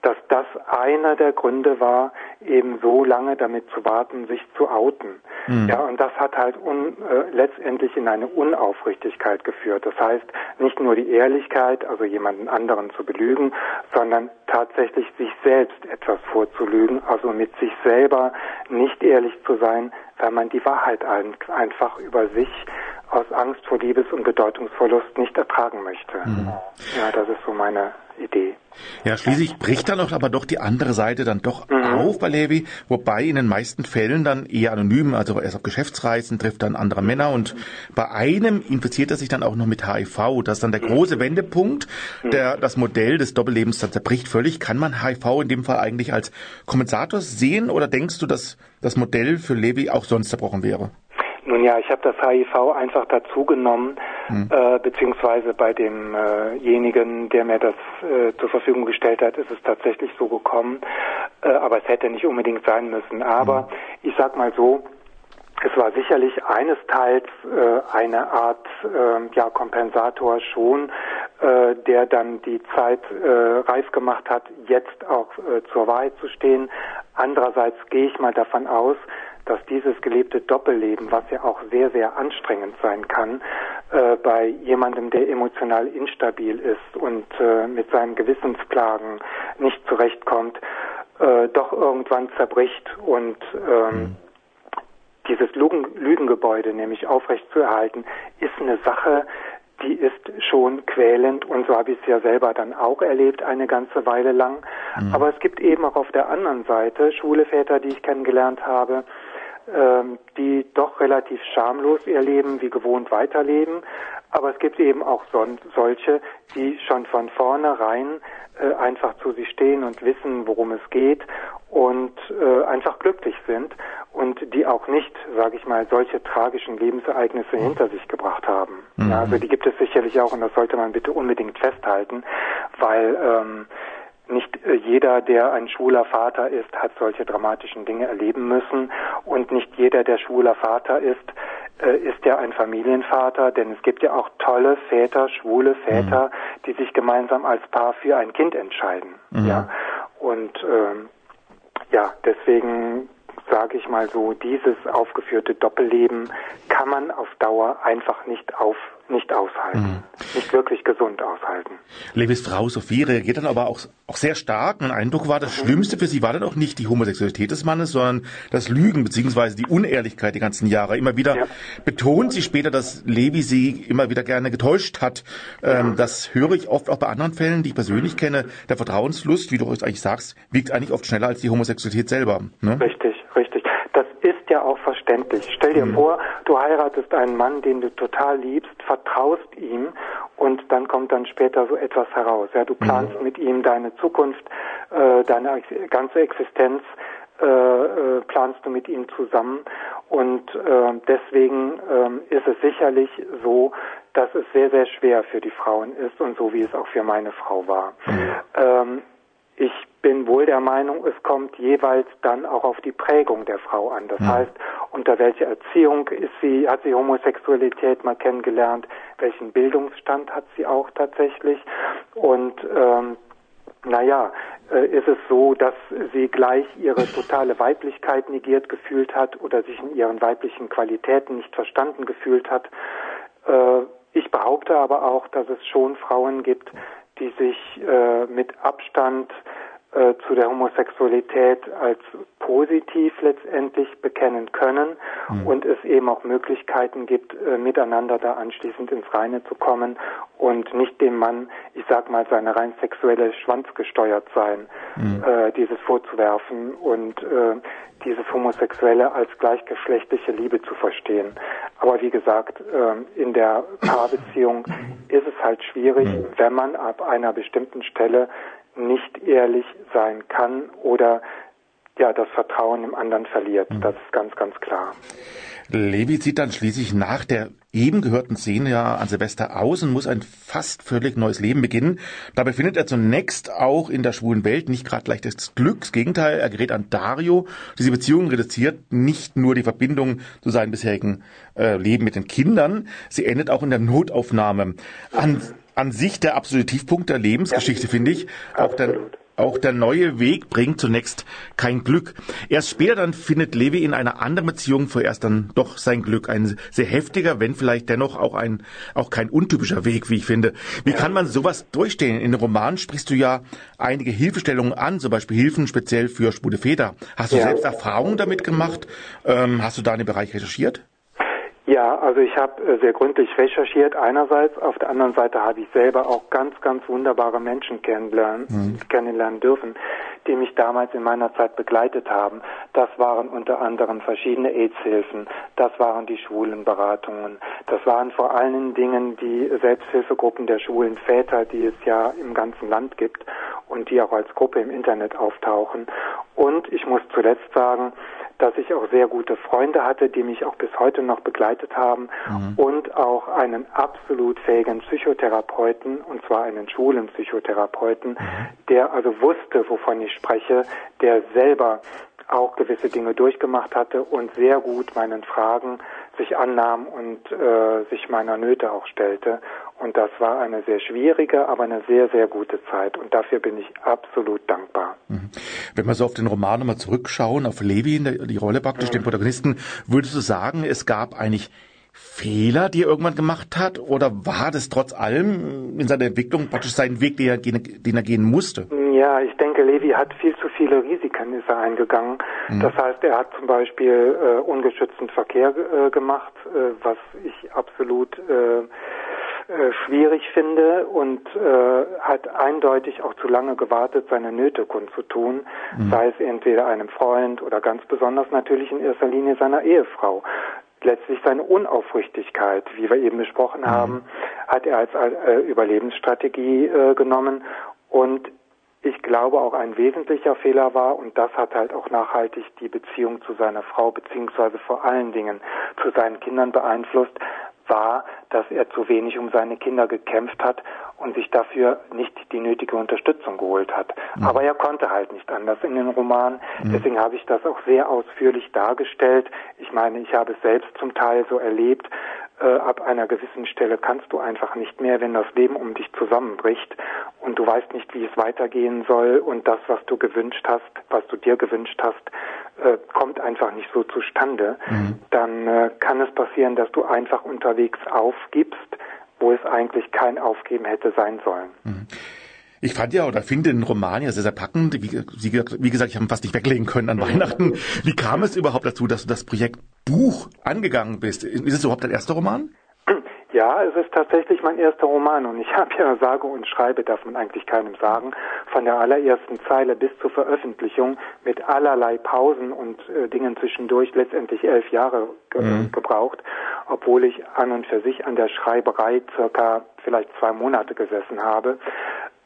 dass das einer der Gründe war, eben so lange damit zu warten, sich zu outen. Ja, und das hat halt un, äh, letztendlich in eine Unaufrichtigkeit geführt. Das heißt, nicht nur die Ehrlichkeit, also jemanden anderen zu belügen, sondern tatsächlich sich selbst etwas vorzulügen, also mit sich selber nicht ehrlich zu sein, weil man die Wahrheit ein, einfach über sich aus Angst vor Liebes- und Bedeutungsverlust nicht ertragen möchte. Ja, das ist so meine Idee. Ja, schließlich bricht dann auch aber doch die andere Seite dann doch auf bei Levi, wobei in den meisten Fällen dann eher anonym, also er ist auf Geschäftsreisen, trifft dann andere Männer und bei einem infiziert er sich dann auch noch mit HIV. Das ist dann der große Wendepunkt, der das Modell des Doppellebens dann zerbricht völlig. Kann man HIV in dem Fall eigentlich als Kompensator sehen oder denkst du, dass das Modell für Levi auch sonst zerbrochen wäre? Nun ja, ich habe das HIV einfach dazu genommen, äh, beziehungsweise bei demjenigen, der mir das äh, zur Verfügung gestellt hat, ist es tatsächlich so gekommen. Äh, aber es hätte nicht unbedingt sein müssen. Aber ich sag mal so, es war sicherlich eines Teils äh, eine Art äh, ja, Kompensator schon, äh, der dann die Zeit äh, reif gemacht hat, jetzt auch äh, zur Wahrheit zu stehen. Andererseits gehe ich mal davon aus, dass dieses gelebte Doppelleben, was ja auch sehr, sehr anstrengend sein kann, äh, bei jemandem, der emotional instabil ist und äh, mit seinen Gewissensklagen nicht zurechtkommt, äh, doch irgendwann zerbricht und ähm, mhm. dieses Lügen Lügengebäude nämlich aufrechtzuerhalten, ist eine Sache, die ist schon quälend und so habe ich es ja selber dann auch erlebt eine ganze Weile lang. Mhm. Aber es gibt eben auch auf der anderen Seite schwule Väter, die ich kennengelernt habe, die doch relativ schamlos ihr Leben wie gewohnt weiterleben. Aber es gibt eben auch solche, die schon von vornherein äh, einfach zu sich stehen und wissen, worum es geht und äh, einfach glücklich sind und die auch nicht, sage ich mal, solche tragischen Lebensereignisse hinter sich gebracht haben. Mhm. Also die gibt es sicherlich auch und das sollte man bitte unbedingt festhalten, weil ähm, nicht äh, jeder, der ein schwuler Vater ist, hat solche dramatischen Dinge erleben müssen und nicht jeder, der schwuler Vater ist, äh, ist ja ein Familienvater, denn es gibt ja auch tolle Väter, schwule Väter, mhm. die sich gemeinsam als Paar für ein Kind entscheiden. Mhm. Ja, und ähm, ja, deswegen sage ich mal so, dieses aufgeführte Doppelleben kann man auf Dauer einfach nicht auf nicht aushalten, mhm. nicht wirklich gesund aushalten. Levis Frau Sophie reagiert dann aber auch, auch sehr stark. Mein Eindruck war, das mhm. Schlimmste für sie war dann auch nicht die Homosexualität des Mannes, sondern das Lügen beziehungsweise die Unehrlichkeit die ganzen Jahre. Immer wieder ja. betont sie später, dass Levi sie immer wieder gerne getäuscht hat. Ähm, ja. Das höre ich oft auch bei anderen Fällen, die ich persönlich kenne. Der Vertrauenslust, wie du eigentlich sagst, wiegt eigentlich oft schneller als die Homosexualität selber. Ne? Richtig, ja auch verständlich. Stell dir mhm. vor, du heiratest einen Mann, den du total liebst, vertraust ihm und dann kommt dann später so etwas heraus. Ja, du planst mhm. mit ihm deine Zukunft, äh, deine ganze Existenz äh, äh, planst du mit ihm zusammen und äh, deswegen äh, ist es sicherlich so, dass es sehr, sehr schwer für die Frauen ist und so wie es auch für meine Frau war. Mhm. Ähm, ich bin wohl der Meinung, es kommt jeweils dann auch auf die Prägung der Frau an. Das mhm. heißt, unter welcher Erziehung ist sie, hat sie Homosexualität mal kennengelernt, welchen Bildungsstand hat sie auch tatsächlich und ähm, naja, äh, ist es so, dass sie gleich ihre totale Weiblichkeit negiert gefühlt hat oder sich in ihren weiblichen Qualitäten nicht verstanden gefühlt hat. Äh, ich behaupte aber auch, dass es schon Frauen gibt, die sich äh, mit Abstand äh, zu der Homosexualität als positiv letztendlich bekennen können mhm. und es eben auch Möglichkeiten gibt, äh, miteinander da anschließend ins Reine zu kommen und nicht dem Mann, ich sag mal, seine rein sexuelle Schwanz gesteuert sein, mhm. äh, dieses vorzuwerfen und äh, dieses Homosexuelle als gleichgeschlechtliche Liebe zu verstehen. Aber wie gesagt, äh, in der Paarbeziehung ist es halt schwierig, mhm. wenn man ab einer bestimmten Stelle nicht ehrlich sein kann oder ja, das Vertrauen im anderen verliert. Mhm. Das ist ganz, ganz klar. Levi zieht dann schließlich nach der eben gehörten Szene ja an Silvester aus und muss ein fast völlig neues Leben beginnen. Dabei findet er zunächst auch in der schwulen Welt nicht gerade leicht das Glück. Das Gegenteil, er gerät an Dario. Diese Beziehung reduziert nicht nur die Verbindung zu seinem bisherigen äh, Leben mit den Kindern, sie endet auch in der Notaufnahme. An an sich der absolute Tiefpunkt der Lebensgeschichte, ja. finde ich. Auch der, auch der neue Weg bringt zunächst kein Glück. Erst später dann findet Levi in einer anderen Beziehung vorerst dann doch sein Glück. Ein sehr heftiger, wenn vielleicht dennoch auch ein, auch kein untypischer Weg, wie ich finde. Wie kann man sowas durchstehen? In den Romanen sprichst du ja einige Hilfestellungen an, zum Beispiel Hilfen speziell für schwule Väter. Hast du ja. selbst Erfahrungen damit gemacht? Ähm, hast du da in dem Bereich recherchiert? Ja, also ich habe äh, sehr gründlich recherchiert einerseits, auf der anderen Seite habe ich selber auch ganz, ganz wunderbare Menschen kennenlernen, mhm. kennenlernen dürfen, die mich damals in meiner Zeit begleitet haben. Das waren unter anderem verschiedene AIDS-Hilfen, das waren die Schwulenberatungen, das waren vor allen Dingen die Selbsthilfegruppen der schwulen Väter, die es ja im ganzen Land gibt und die auch als Gruppe im Internet auftauchen. Und ich muss zuletzt sagen, dass ich auch sehr gute Freunde hatte, die mich auch bis heute noch begleitet haben mhm. und auch einen absolut fähigen Psychotherapeuten, und zwar einen schwulen Psychotherapeuten, mhm. der also wusste, wovon ich spreche, der selber auch gewisse Dinge durchgemacht hatte und sehr gut meinen Fragen sich annahm und äh, sich meiner Nöte auch stellte. Und das war eine sehr schwierige, aber eine sehr, sehr gute Zeit. Und dafür bin ich absolut dankbar. Mhm. Wenn wir so auf den Roman nochmal zurückschauen, auf Levi, die Rolle praktisch, den Protagonisten, würdest du sagen, es gab eigentlich Fehler, die er irgendwann gemacht hat? Oder war das trotz allem in seiner Entwicklung praktisch sein Weg, den er, den er gehen musste? Ja, ich denke, Levi hat viel viele Risiken ist er eingegangen. Mhm. Das heißt, er hat zum Beispiel äh, ungeschützten Verkehr äh, gemacht, äh, was ich absolut äh, äh, schwierig finde und äh, hat eindeutig auch zu lange gewartet, seine Nöte kundzutun, mhm. sei es entweder einem Freund oder ganz besonders natürlich in erster Linie seiner Ehefrau letztlich seine Unaufrichtigkeit, wie wir eben besprochen mhm. haben, hat er als äh, Überlebensstrategie äh, genommen und ich glaube auch ein wesentlicher Fehler war und das hat halt auch nachhaltig die Beziehung zu seiner Frau beziehungsweise vor allen Dingen zu seinen Kindern beeinflusst, war, dass er zu wenig um seine Kinder gekämpft hat und sich dafür nicht die nötige Unterstützung geholt hat. Mhm. Aber er konnte halt nicht anders in den Roman. Mhm. Deswegen habe ich das auch sehr ausführlich dargestellt. Ich meine, ich habe es selbst zum Teil so erlebt. Äh, ab einer gewissen Stelle kannst du einfach nicht mehr, wenn das Leben um dich zusammenbricht und du weißt nicht, wie es weitergehen soll und das, was du gewünscht hast, was du dir gewünscht hast, äh, kommt einfach nicht so zustande, mhm. dann äh, kann es passieren, dass du einfach unterwegs aufgibst, wo es eigentlich kein Aufgeben hätte sein sollen. Mhm. Ich fand ja oder finde den Roman ja sehr, sehr packend. Wie, wie gesagt, ich habe ihn fast nicht weglegen können an Weihnachten. Wie kam es überhaupt dazu, dass du das Projekt Buch angegangen bist? Ist es überhaupt dein erster Roman? Ja, es ist tatsächlich mein erster Roman und ich habe ja sage und schreibe, darf man eigentlich keinem sagen, von der allerersten Zeile bis zur Veröffentlichung mit allerlei Pausen und äh, Dingen zwischendurch letztendlich elf Jahre ge mhm. gebraucht, obwohl ich an und für sich an der Schreiberei circa vielleicht zwei Monate gesessen habe.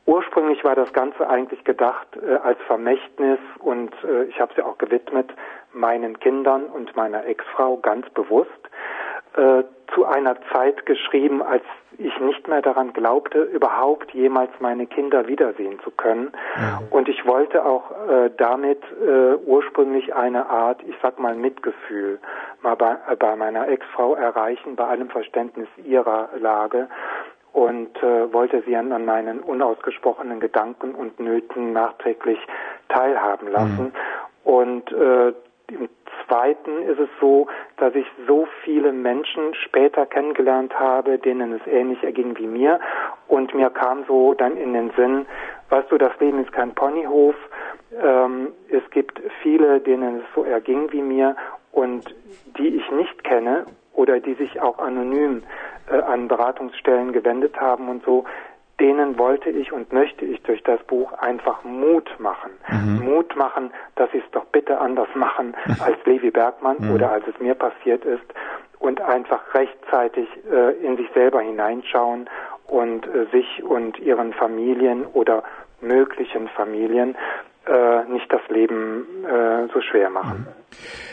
Ursprünglich war das Ganze eigentlich gedacht äh, als Vermächtnis und äh, ich habe ja auch gewidmet meinen Kindern und meiner Ex-Frau ganz bewusst äh, zu einer Zeit geschrieben, als ich nicht mehr daran glaubte, überhaupt jemals meine Kinder wiedersehen zu können. Ja. Und ich wollte auch äh, damit äh, ursprünglich eine Art, ich sag mal, Mitgefühl mal bei, äh, bei meiner Ex-Frau erreichen, bei allem Verständnis ihrer Lage und äh, wollte sie an, meinen unausgesprochenen Gedanken und Nöten nachträglich teilhaben lassen. Mhm. Und äh, im Zweiten ist es so, dass ich so viele Menschen später kennengelernt habe, denen es ähnlich erging wie mir. Und mir kam so dann in den Sinn, weißt du, das Leben ist kein Ponyhof. Ähm, es gibt viele, denen es so erging wie mir und die ich nicht kenne oder die sich auch anonym äh, an Beratungsstellen gewendet haben und so, denen wollte ich und möchte ich durch das Buch einfach Mut machen. Mhm. Mut machen, dass sie es doch bitte anders machen als Levi Bergmann mhm. oder als es mir passiert ist und einfach rechtzeitig äh, in sich selber hineinschauen und äh, sich und ihren Familien oder möglichen Familien äh, nicht das Leben äh, so schwer machen.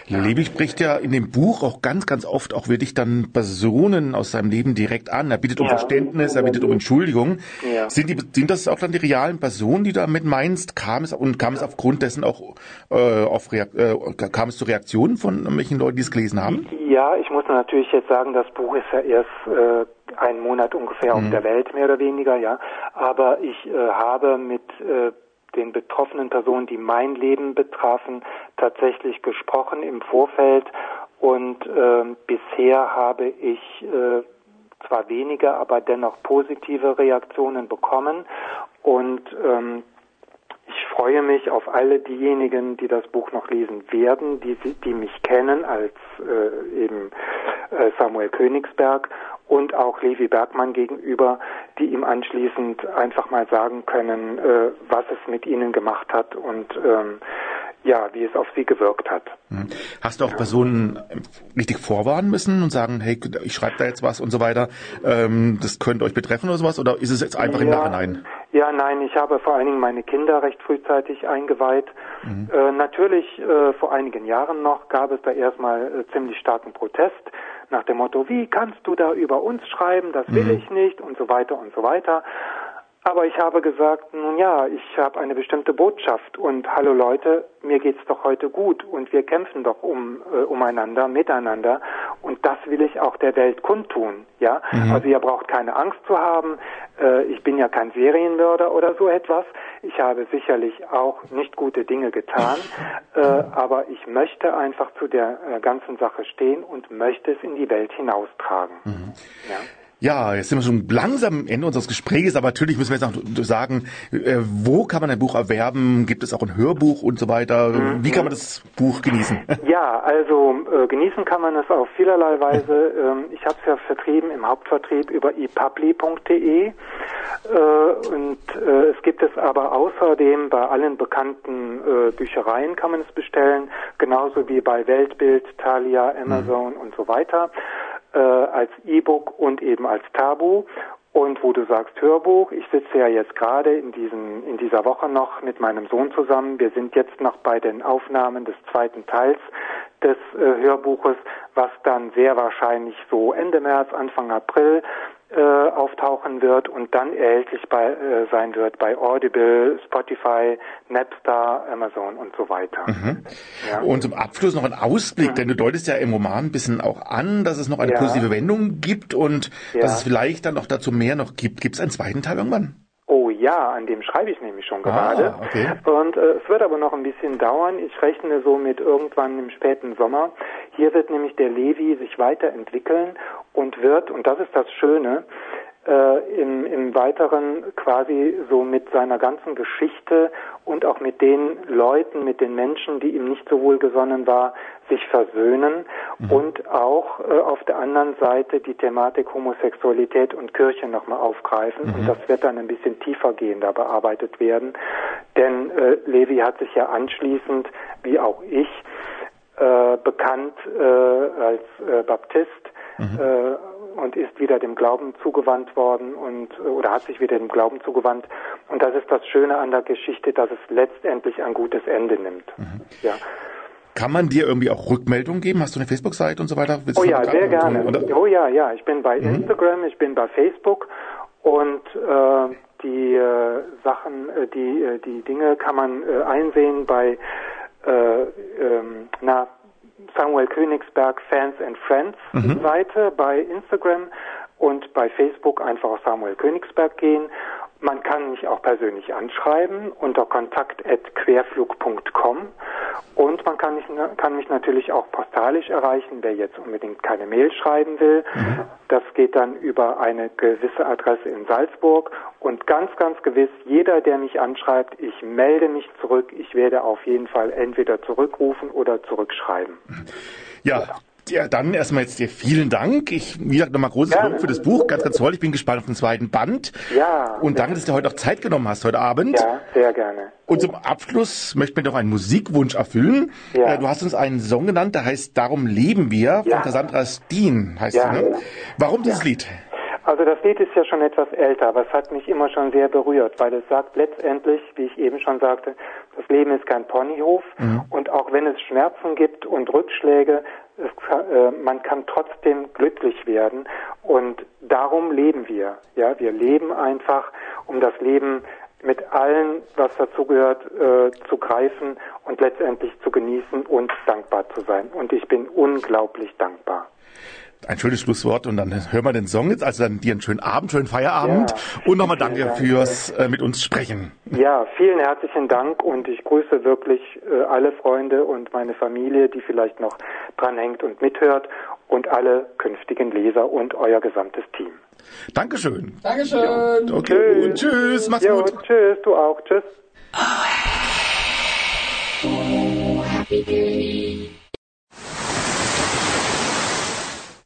Mhm. Levi spricht ja in dem Buch auch ganz, ganz oft auch wirklich dann Personen aus seinem Leben direkt an. Er bittet um ja. Verständnis, er bittet um Entschuldigung. Ja. Sind, die, sind das auch dann die realen Personen, die du damit meinst? Kam es und kam es aufgrund dessen auch äh, auf Reak äh, kam es zu Reaktionen von welchen Leuten, die es gelesen haben? Ja, ich muss natürlich jetzt sagen, das Buch ist ja erst äh, einen Monat ungefähr mhm. auf der Welt, mehr oder weniger, ja. Aber ich äh, habe mit äh, den betroffenen Personen, die mein Leben betrafen, tatsächlich gesprochen im Vorfeld. Und äh, bisher habe ich äh, zwar weniger, aber dennoch positive Reaktionen bekommen. Und ähm, ich freue mich auf alle diejenigen, die das Buch noch lesen werden, die, die mich kennen als äh, eben äh, Samuel Königsberg und auch Levi Bergmann gegenüber, die ihm anschließend einfach mal sagen können, äh, was es mit ihnen gemacht hat und ähm, ja, wie es auf sie gewirkt hat. Mhm. Hast du auch Personen richtig vorwarnen müssen und sagen, hey, ich schreibe da jetzt was und so weiter, ähm, das könnte euch betreffen oder sowas, oder ist es jetzt einfach ja, im Nachhinein? Ja, nein, ich habe vor allen Dingen meine Kinder recht frühzeitig eingeweiht. Mhm. Äh, natürlich, äh, vor einigen Jahren noch gab es da erstmal äh, ziemlich starken Protest nach dem Motto, wie kannst du da über uns schreiben, das will mhm. ich nicht und so weiter und so weiter. Aber ich habe gesagt, nun ja, ich habe eine bestimmte Botschaft und hallo Leute, mir geht's doch heute gut und wir kämpfen doch um äh, umeinander, miteinander und das will ich auch der Welt kundtun. Ja, Mhm. also ihr braucht keine Angst zu haben. Äh, ich bin ja kein Serienmörder oder so etwas. Ich habe sicherlich auch nicht gute Dinge getan, äh, aber ich möchte einfach zu der äh, ganzen Sache stehen und möchte es in die Welt hinaustragen. Mhm. Ja. Ja, jetzt sind wir schon langsam am Ende unseres Gesprächs, aber natürlich müssen wir jetzt noch sagen, äh, wo kann man ein Buch erwerben? Gibt es auch ein Hörbuch und so weiter? Wie kann man das Buch genießen? Ja, also äh, genießen kann man es auf vielerlei Weise. Ähm, ich habe es ja vertrieben im Hauptvertrieb über epubli.de äh, und äh, es gibt es aber außerdem bei allen bekannten äh, Büchereien kann man es bestellen, genauso wie bei Weltbild, Thalia, Amazon und so weiter äh, als E-Book und eben als Tabu. Und wo du sagst Hörbuch, ich sitze ja jetzt gerade in diesen in dieser Woche noch mit meinem Sohn zusammen. Wir sind jetzt noch bei den Aufnahmen des zweiten Teils des äh, Hörbuches, was dann sehr wahrscheinlich so Ende März, Anfang April äh, auftauchen wird und dann erhältlich bei, äh, sein wird bei Audible, Spotify, Napstar, Amazon und so weiter. Ja. Und zum Abschluss noch ein Ausblick, denn du deutest ja im Roman ein bisschen auch an, dass es noch eine Ja. positive Wendung gibt und Ja. dass es vielleicht dann noch dazu mehr noch gibt. Gibt es einen zweiten Teil irgendwann? Ja, an dem schreibe ich nämlich schon gerade. Ah, okay. Und äh, es wird aber noch ein bisschen dauern. Ich rechne so mit irgendwann im späten Sommer. Hier wird nämlich der Levi sich weiterentwickeln und wird, und das ist das Schöne, äh, im, im Weiteren quasi so mit seiner ganzen Geschichte und auch mit den Leuten, mit den Menschen, die ihm nicht so wohlgesonnen war, sich versöhnen und auch äh, auf der anderen Seite die Thematik Homosexualität und Kirche nochmal aufgreifen. Und das wird dann ein bisschen tiefergehender bearbeitet werden. Denn äh, Levi hat sich ja anschließend, wie auch ich, äh, bekannt äh, als äh, Baptist äh, und ist wieder dem Glauben zugewandt worden und oder hat sich wieder dem Glauben zugewandt. Und das ist das Schöne an der Geschichte, dass es letztendlich ein gutes Ende nimmt. Ja. Kann man dir irgendwie auch Rückmeldungen geben? Hast du eine Facebook-Seite und so weiter? Willst Oh ja, sehr gerne. Oder? Oh ja, ja. Ich bin bei Instagram, ich bin bei Facebook und äh, die äh, Sachen, äh, die äh, die Dinge kann man äh, einsehen bei äh, ähm, na Samuel Königsberg Fans and Friends Seite bei Instagram und bei Facebook einfach auf Samuel Königsberg gehen. Man kann mich auch persönlich anschreiben unter kontakt@querflug.com und man kann mich, kann mich natürlich auch postalisch erreichen, wer jetzt unbedingt keine Mail schreiben will. Das geht dann über eine gewisse Adresse in Salzburg und ganz, ganz gewiss, jeder, der mich anschreibt, ich melde mich zurück. Ich werde auf jeden Fall entweder zurückrufen oder zurückschreiben. Ja. Ja, dann erstmal jetzt dir vielen Dank. Ich, wie gesagt, nochmal großes. Lob für das Buch. Ganz, ganz toll. Ich bin gespannt auf den zweiten Band. Ja. Und danke, dass du heute auch Zeit genommen hast, heute Abend. Ja, sehr gerne. Und zum Abschluss möchten wir noch einen Musikwunsch erfüllen. Ja. Äh, Du hast uns einen Song genannt, der heißt Darum leben wir, von Ja. Cassandra Steen, heißt Ja. sie, ne? Warum dieses Lied? Also das Lied ist ja schon etwas älter, aber es hat mich immer schon sehr berührt, weil es sagt letztendlich, wie ich eben schon sagte, das Leben ist kein Ponyhof und auch wenn es Schmerzen gibt und Rückschläge, kann, äh, man kann trotzdem glücklich werden und darum leben wir. Ja, wir leben einfach, um das Leben mit allen, was dazugehört, äh, zu greifen und letztendlich zu genießen und dankbar zu sein. Und ich bin unglaublich dankbar. Ein schönes Schlusswort und dann hören wir den Song jetzt. Also dann dir einen schönen Abend, schönen Feierabend Ja. und nochmal danke Dank. fürs äh, mit uns sprechen. Ja, vielen herzlichen Dank und ich grüße wirklich äh, alle Freunde und meine Familie, die vielleicht noch dranhängt und mithört und alle künftigen Leser und euer gesamtes Team. Dankeschön. Dankeschön. Okay, und tschüss, mach's Jo, gut. tschüss, du auch, tschüss.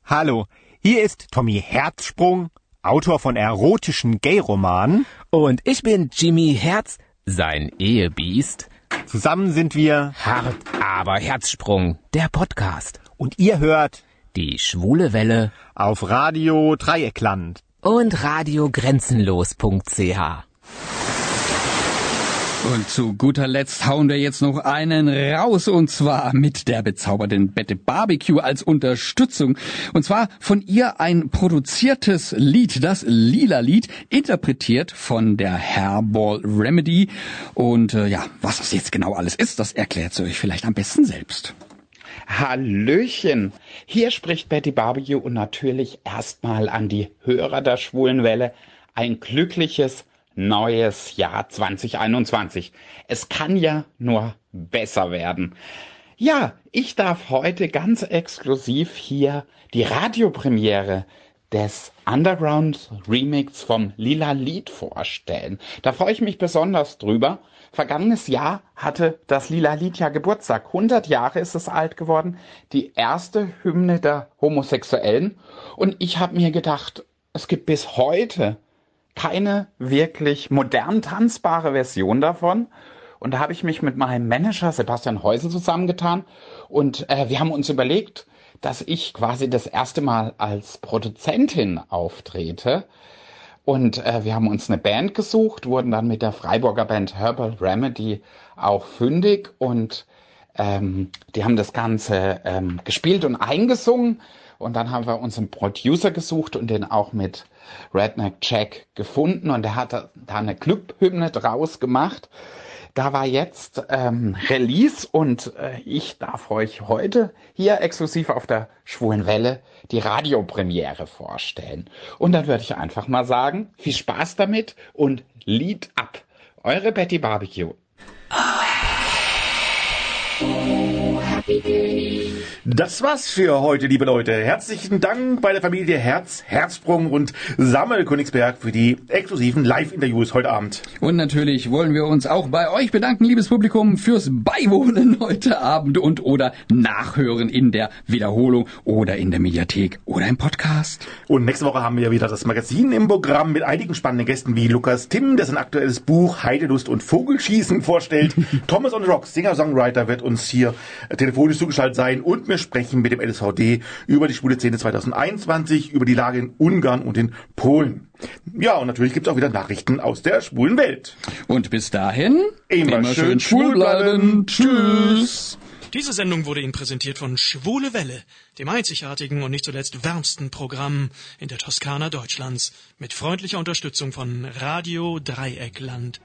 Hallo, hier ist Tommy Herzsprung, Autor von erotischen Gay-Romanen. Und ich bin Jimmy Herz, sein Ehebiest. Zusammen sind wir Hart, aber Herzsprung, der Podcast. und ihr hört Die schwule Welle auf Radio Dreieckland. und radiogrenzenlos.ch. Und zu guter Letzt hauen wir jetzt noch einen raus und zwar mit der bezaubernden Bette Barbecue als Unterstützung. Und zwar von ihr ein produziertes Lied, das Lila Lied, interpretiert von der Hairball Remedy. Und äh, ja, was das jetzt genau alles ist, das erklärt sie euch vielleicht am besten selbst. Hallöchen. Hier spricht Betty Barbecue und natürlich erstmal an die Hörer der Schwulen Welle ein glückliches neues Jahr 2021. Es kann ja nur besser werden. Ja, ich darf heute ganz exklusiv hier die Radiopremiere des Underground Remix vom Lila Lied vorstellen. Da freue ich mich besonders drüber. Vergangenes Jahr hatte das Lila Lied ja Geburtstag. 100 Jahre ist es alt geworden. Die erste Hymne der Homosexuellen. Und ich habe mir gedacht, es gibt bis heute keine wirklich modern tanzbare Version davon. Und da habe ich mich mit meinem Manager Sebastian Häusel zusammengetan und äh, wir haben uns überlegt, dass ich quasi das erste Mal als Produzentin auftrete. Und äh, wir haben uns eine Band gesucht, wurden dann mit der Freiburger Band Herbal Remedy auch fündig und ähm, die haben das Ganze ähm, gespielt und eingesungen. Und dann haben wir uns einen Producer gesucht und den auch mit Redneck Jack gefunden. Und der hat da eine Clubhymne draus gemacht. Da war jetzt ähm, Release und äh, ich darf euch heute hier exklusiv auf der Schwulen Welle die Radiopremiere vorstellen. Und dann würde ich einfach mal sagen, viel Spaß damit und Lied ab. Eure Betty Barbecue. Das war's für heute, liebe Leute. Herzlichen Dank bei der Familie Herz, Herzsprung und Sammel Königsberg für die exklusiven Live-Interviews heute Abend. Und natürlich wollen wir uns auch bei euch bedanken, liebes Publikum, fürs Beiwohnen heute Abend und oder Nachhören in der Wiederholung oder in der Mediathek oder im Podcast. Und nächste Woche haben wir wieder das Magazin im Programm mit einigen spannenden Gästen wie Lukas Timm, der sein aktuelles Buch Heidelust und Vogelschießen vorstellt. Thomas on the Rocks, Singer-Songwriter, wird uns hier telefonisch zugeschaltet sein und wir sprechen mit dem LSVD über die schwule Szene 2021, über die Lage in Ungarn und in Polen. Ja, und natürlich gibt's auch wieder Nachrichten aus der schwulen Welt. Und bis dahin, immer, immer schön schwul bleiben. Tschüss. Diese Sendung wurde Ihnen präsentiert von Schwule Welle, dem einzigartigen und nicht zuletzt wärmsten Programm in der Toskana Deutschlands, mit freundlicher Unterstützung von Radio Dreieckland.